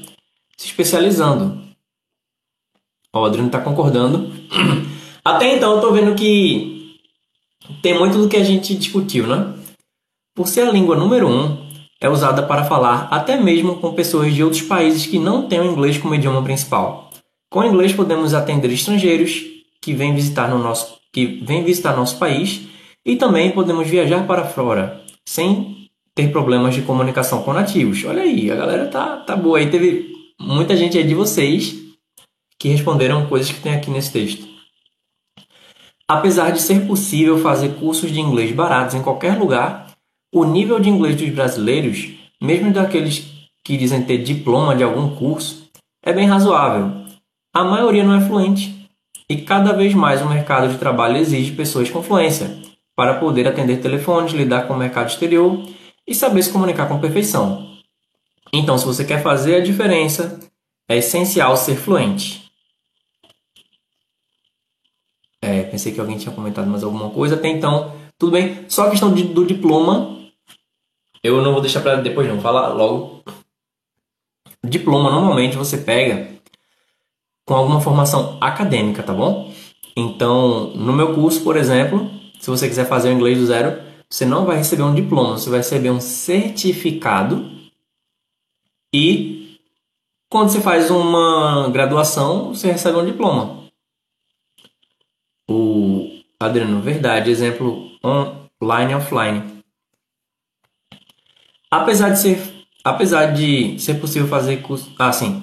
se especializando. o Adriano está concordando. Até então, eu estou vendo que tem muito do que a gente discutiu, né? Por ser a língua número um, é usada para falar até mesmo com pessoas de outros países que não têm o inglês como idioma principal. Com o inglês podemos atender estrangeiros que vêm visitar no nosso que vêm visitar nosso país e também podemos viajar para fora sem ter problemas de comunicação com nativos. Olha aí, a galera tá tá boa aí. Teve muita gente aí de vocês que responderam coisas que tem aqui nesse texto. Apesar de ser possível fazer cursos de inglês baratos em qualquer lugar, o nível de inglês dos brasileiros, mesmo daqueles que dizem ter diploma de algum curso, é bem razoável a maioria não é fluente. E cada vez mais o mercado de trabalho exige pessoas com fluência para poder atender telefones, lidar com o mercado exterior e saber se comunicar com perfeição. Então, se você quer fazer a diferença, é essencial ser fluente. É, pensei que alguém tinha comentado mais alguma coisa. Até então, tudo bem. Só a questão de, do diploma, eu não vou deixar para depois, não. Falar logo. Diploma, normalmente você pega com alguma formação acadêmica, tá bom? Então, no meu curso, por exemplo, se você quiser fazer o inglês do zero, você não vai receber um diploma, você vai receber um certificado. E quando você faz uma graduação, você recebe um diploma. O Adriano, verdade, exemplo online offline. Apesar de ser apesar de ser possível fazer curso, ah, sim.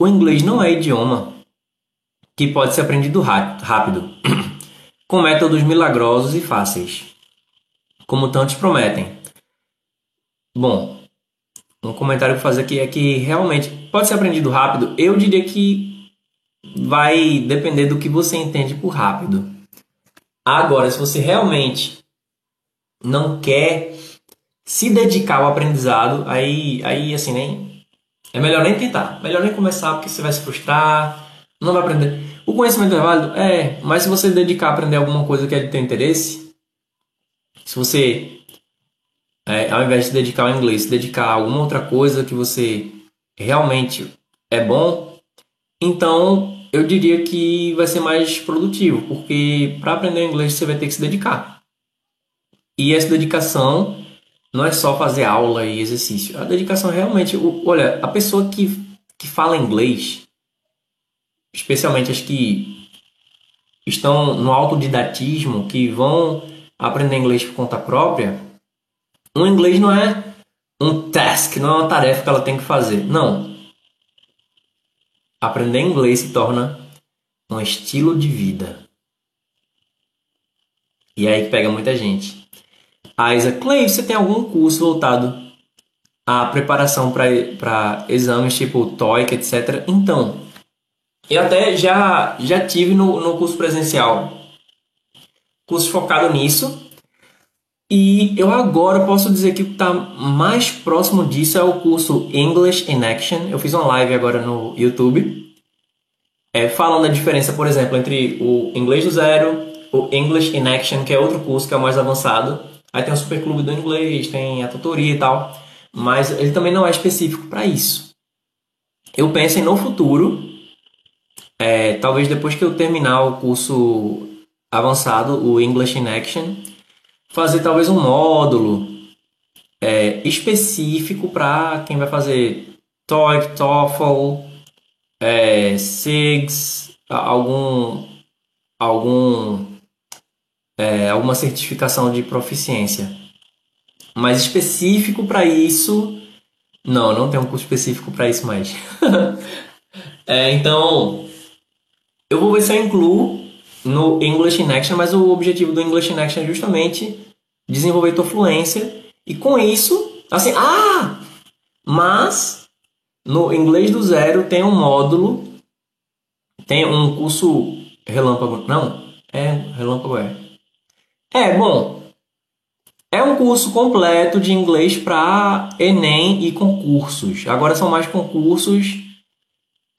O inglês não é idioma que pode ser aprendido rápido, com métodos milagrosos e fáceis, como tantos prometem. Bom, um comentário que fazer aqui é que realmente pode ser aprendido rápido. Eu diria que vai depender do que você entende por rápido. Agora, se você realmente não quer se dedicar ao aprendizado, aí, aí assim, nem é melhor nem tentar, melhor nem começar porque você vai se frustrar, não vai aprender. O conhecimento é válido? É, mas se você dedicar a aprender alguma coisa que é de teu interesse, se você, é, ao invés de se dedicar ao inglês, se dedicar a alguma outra coisa que você realmente é bom, então eu diria que vai ser mais produtivo, porque para aprender inglês você vai ter que se dedicar. E essa dedicação não é só fazer aula e exercício. A dedicação realmente, olha, a pessoa que, que fala inglês, especialmente as que estão no autodidatismo, que vão aprender inglês por conta própria, o inglês não é um task, não é uma tarefa que ela tem que fazer. Não. Aprender inglês se torna um estilo de vida. E é aí que pega muita gente. A Isa Clay, você tem algum curso voltado à preparação para exames tipo TOEIC, etc? Então, eu até já, já tive no, no curso presencial curso focado nisso. E eu agora posso dizer que o que está mais próximo disso é o curso English in Action. Eu fiz uma live agora no YouTube, é, falando a diferença, por exemplo, entre o Inglês do Zero, o English in Action, que é outro curso que é o mais avançado. Aí tem o Super Clube do Inglês, tem a tutoria e tal, mas ele também não é específico para isso. Eu penso em no futuro, é, talvez depois que eu terminar o curso avançado, o English in Action, fazer talvez um módulo é, específico para quem vai fazer TOEIC, TOEFL, é, SIGS, algum algum é, alguma certificação de proficiência. Mas específico para isso, não, não tem um curso específico para isso mais. é, então, eu vou ver se eu incluo no English in Action, mas o objetivo do English in Action é justamente desenvolver tua fluência. E com isso, assim, ah, mas no inglês do zero tem um módulo, tem um curso relâmpago, não, é relâmpago é, é bom, é um curso completo de inglês para Enem e concursos. Agora são mais concursos,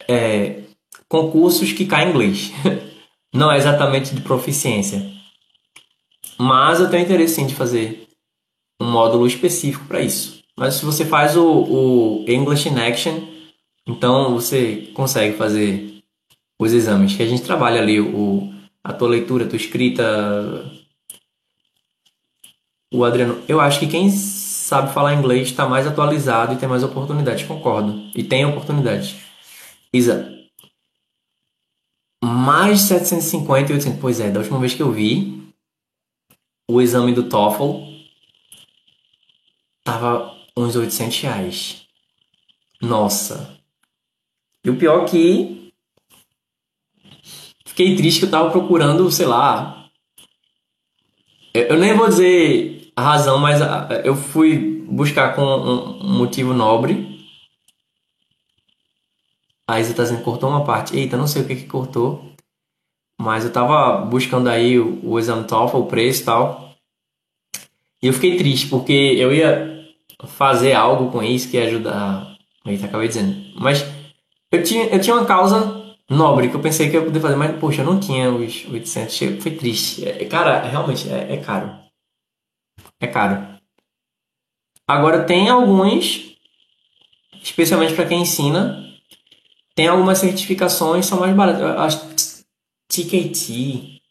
é, concursos que caem em inglês. Não é exatamente de proficiência. Mas eu tenho interesse sim de fazer um módulo específico para isso. Mas se você faz o, o English in Action, então você consegue fazer os exames. Que a gente trabalha ali o, a tua leitura, a tua escrita. O Adriano, eu acho que quem sabe falar inglês está mais atualizado e tem mais oportunidades, concordo. E tem oportunidades. Isa, mais de 750 e 800. Pois é, da última vez que eu vi o exame do TOEFL tava uns 800 reais. Nossa. E o pior que fiquei triste que eu tava procurando, sei lá. Eu nem vou dizer a razão, mas eu fui buscar com um motivo nobre a Isa tá dizendo cortou uma parte. Eita, não sei o que que cortou. Mas eu tava buscando aí o, o exame TOEFL, o preço e tal. E eu fiquei triste, porque eu ia fazer algo com isso que ia ajudar. Eita, acabei dizendo. Mas eu tinha, eu tinha uma causa nobre que eu pensei que eu ia poder fazer, mas poxa, eu não tinha os 800. Foi triste. É, cara, realmente é, é caro. É caro. Agora tem alguns, especialmente para quem ensina, tem algumas certificações são mais baratas. Acho TKT,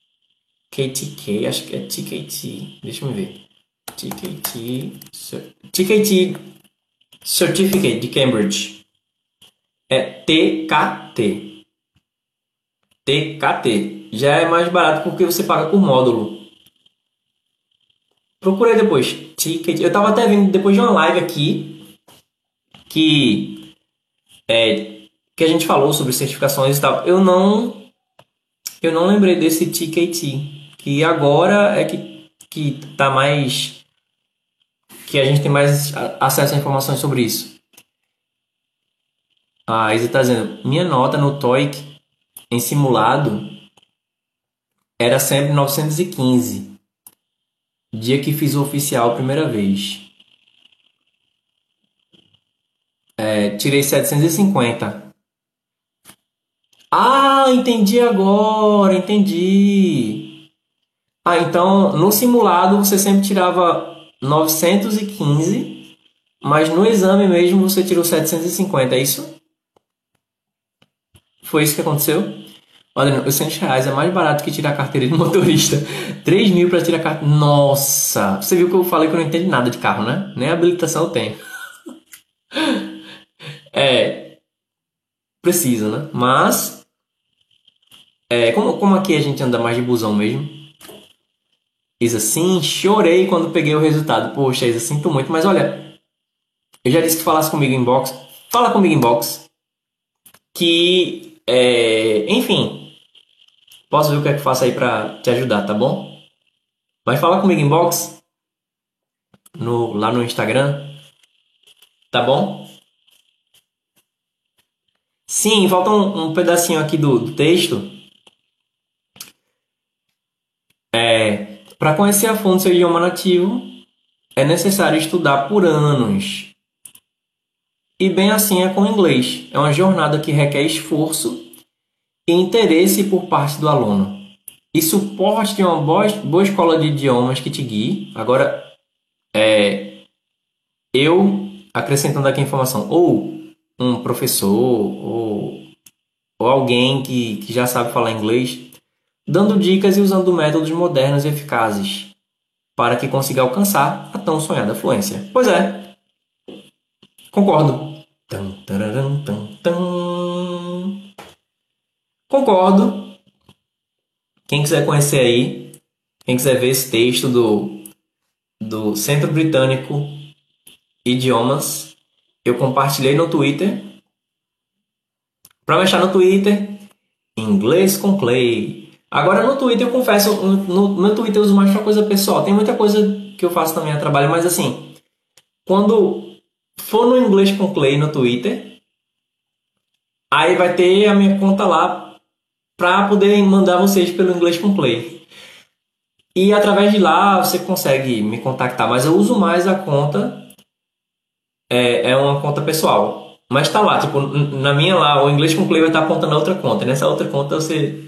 KTK, acho que é TKT. Deixa eu ver. TKT, TKT Certificate de Cambridge. É TKT. TKT. Já é mais barato porque você paga por módulo. Procurei depois. TKT. Eu tava até vendo depois de uma live aqui que é, que a gente falou sobre certificações e tal, eu não eu não lembrei desse TKT, que agora é que que tá mais que a gente tem mais acesso a informações sobre isso. A Isa está dizendo, minha nota no TOEIC em simulado era sempre 915. Dia que fiz o oficial primeira vez. É, tirei 750. Ah, entendi agora, entendi. Ah, então no simulado você sempre tirava 915, mas no exame mesmo você tirou 750, é isso? Foi isso que aconteceu? Olha, 800 reais é mais barato que tirar a carteira de motorista. 3 mil para tirar a carteira. Nossa! Você viu que eu falei que eu não entendo nada de carro, né? Nem habilitação eu tenho. é. Precisa, né? Mas. É, como, como aqui a gente anda mais de busão mesmo. Isa, sim, chorei quando peguei o resultado. Poxa, Isa, sinto muito. Mas olha, eu já disse que falasse comigo em box. Fala comigo em box. Que, é, enfim, posso ver o que é que faço aí pra te ajudar, tá bom? Mas fala comigo em box. No, lá no Instagram. Tá bom? Sim, falta um, um pedacinho aqui do, do texto. É, para conhecer a fundo seu idioma nativo, é necessário estudar por anos. E bem assim é com o inglês. É uma jornada que requer esforço e interesse por parte do aluno. E suporte de uma boa, boa escola de idiomas que te guie. Agora, é, eu acrescentando aqui a informação, ou um professor, ou, ou alguém que, que já sabe falar inglês, dando dicas e usando métodos modernos e eficazes para que consiga alcançar a tão sonhada fluência. Pois é, concordo. Concordo. Quem quiser conhecer aí, quem quiser ver esse texto do, do Centro Britânico Idiomas, eu compartilhei no Twitter. Para mexer no Twitter, inglês com Clay. Agora no Twitter eu confesso, no, no Twitter eu uso mais pra coisa pessoal. Tem muita coisa que eu faço também a trabalho, mas assim, quando for no inglês com Clay no Twitter, aí vai ter a minha conta lá pra poder mandar vocês pelo inglês com Clay. E através de lá você consegue me contactar, mas eu uso mais a conta, é, é uma conta pessoal. Mas tá lá, tipo, na minha lá, o inglês com Clay vai estar apontando a outra conta. Nessa outra conta você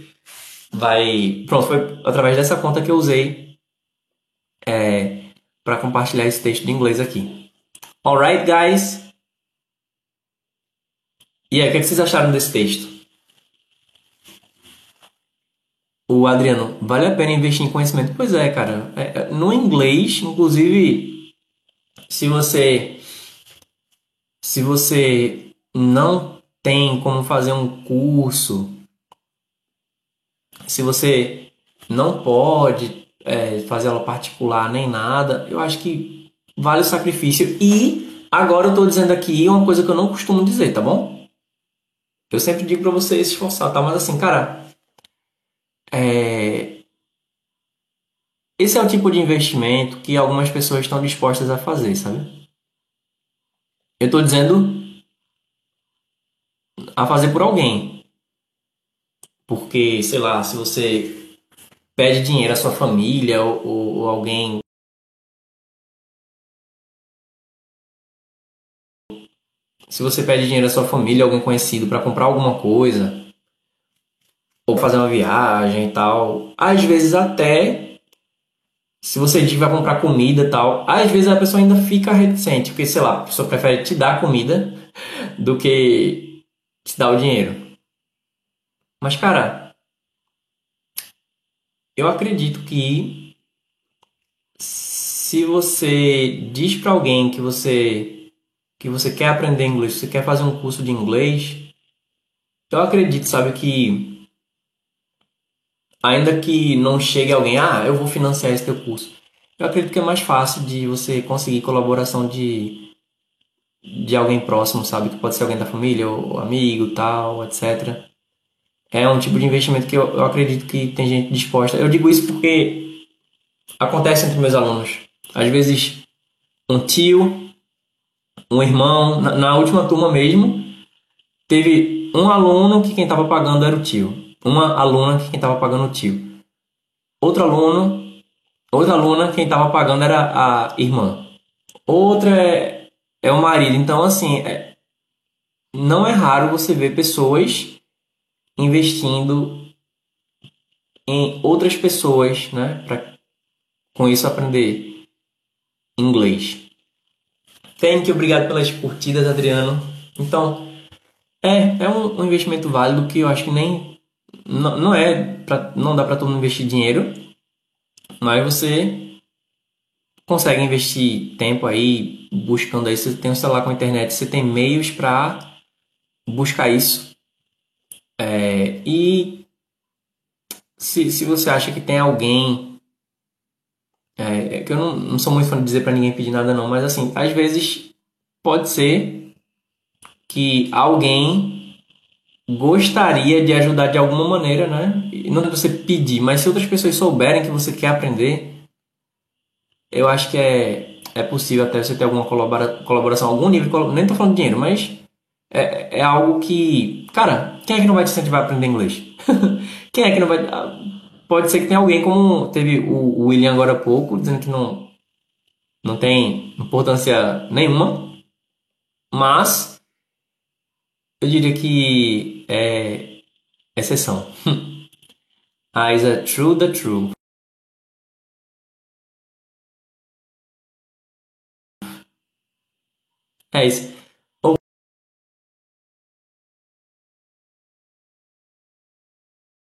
vai. Pronto, foi através dessa conta que eu usei é, para compartilhar esse texto de inglês aqui. Alright, guys? E aí, o que, é que vocês acharam desse texto? O Adriano, vale a pena investir em conhecimento? Pois é, cara. É, é no inglês, inclusive, se você se você não tem como fazer um curso se você não pode é, fazer aula particular nem nada, eu acho que vale o sacrifício. E agora eu estou dizendo aqui uma coisa que eu não costumo dizer, tá bom? Eu sempre digo para você se esforçar, tá? Mas assim, cara, é... esse é o tipo de investimento que algumas pessoas estão dispostas a fazer, sabe? Eu estou dizendo a fazer por alguém. Porque, sei lá, se você pede dinheiro à sua família ou, ou alguém se você pede dinheiro à sua família, alguém conhecido para comprar alguma coisa, ou fazer uma viagem e tal, às vezes até se você que vai comprar comida e tal, às vezes a pessoa ainda fica reticente, porque sei lá, a pessoa prefere te dar comida do que te dar o dinheiro. Mas, cara, eu acredito que se você diz para alguém que você que você quer aprender inglês, você quer fazer um curso de inglês, eu acredito, sabe, que ainda que não chegue alguém, ah, eu vou financiar esse teu curso. Eu acredito que é mais fácil de você conseguir colaboração de de alguém próximo, sabe, que pode ser alguém da família, ou amigo, tal, etc é um tipo de investimento que eu, eu acredito que tem gente disposta. Eu digo isso porque acontece entre meus alunos. Às vezes, um tio, um irmão, na, na última turma mesmo, teve um aluno que quem estava pagando era o tio. Uma aluna que quem estava pagando o tio. Outro aluno, outra aluna quem estava pagando era a irmã. Outra é, é o marido. Então, assim, é, não é raro você ver pessoas investindo em outras pessoas, né, para com isso aprender inglês. Thank you, obrigado pelas curtidas, Adriano. Então, é, é um, um investimento válido que eu acho que nem não, não é pra, não dá para todo mundo investir dinheiro, mas você consegue investir tempo aí buscando aí. Você tem um celular com internet, você tem meios para buscar isso. É, e se, se você acha que tem alguém. É, é que eu não, não sou muito fã de dizer para ninguém pedir nada, não, mas assim, às vezes pode ser que alguém gostaria de ajudar de alguma maneira, né? Não é você pedir, mas se outras pessoas souberem que você quer aprender, eu acho que é, é possível até você ter alguma colabora, colaboração, algum nível, nem tô falando de dinheiro, mas é, é algo que, cara, quem é que não vai te incentivar a aprender inglês? quem é que não vai. Ah, pode ser que tenha alguém como teve o William agora há pouco, dizendo que não, não tem importância nenhuma, mas eu diria que é exceção. Eyes are true the true. É isso.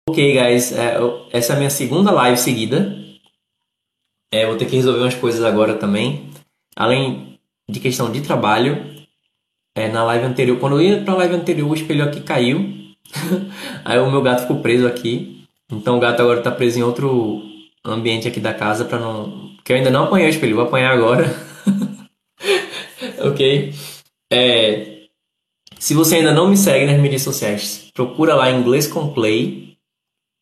Ok, guys, é, essa é a minha segunda live seguida. É, vou ter que resolver umas coisas agora também. Além de questão de trabalho. É, na live anterior, quando eu ia pra live anterior, o espelho aqui caiu. Aí o meu gato ficou preso aqui. Então o gato agora tá preso em outro ambiente aqui da casa para não. Porque eu ainda não apanhei o espelho, vou apanhar agora. ok? É, se você ainda não me segue nas mídias sociais, procura lá Inglês com Clay,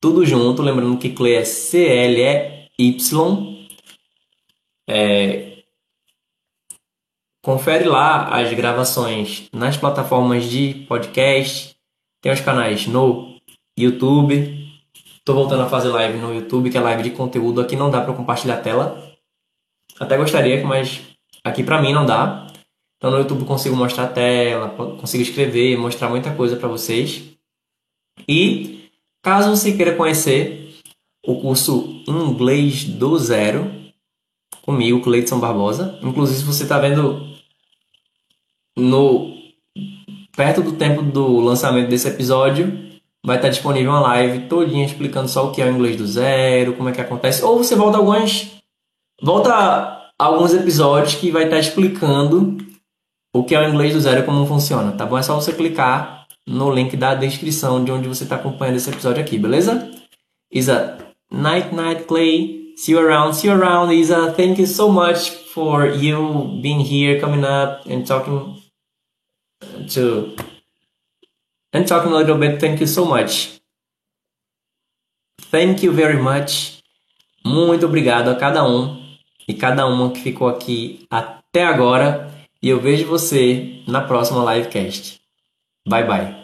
tudo junto, lembrando que Clay é C-L-E-Y. É, confere lá as gravações nas plataformas de podcast, tem os canais no YouTube. Estou voltando a fazer live no YouTube, que é live de conteúdo. Aqui não dá para compartilhar a tela. Até gostaria, mas aqui para mim não dá. Então no YouTube consigo mostrar a tela, consigo escrever, mostrar muita coisa para vocês. E caso você queira conhecer o curso Inglês do Zero, comigo, Cleiton Barbosa. Inclusive, se você está vendo no perto do tempo do lançamento desse episódio, vai estar disponível uma live todinha explicando só o que é o inglês do zero, como é que acontece. Ou você volta algumas volta alguns episódios que vai estar explicando o que é o inglês do zero e como funciona, tá bom? É só você clicar no link da descrição de onde você está acompanhando esse episódio aqui, beleza? Isa, night night Clay, see you around, see you around Isa, thank you so much for you being here, coming up and talking to and talking a little bit. Thank you so much. Thank you very much. Muito obrigado a cada um e cada uma que ficou aqui até agora. E eu vejo você na próxima livecast. Bye bye.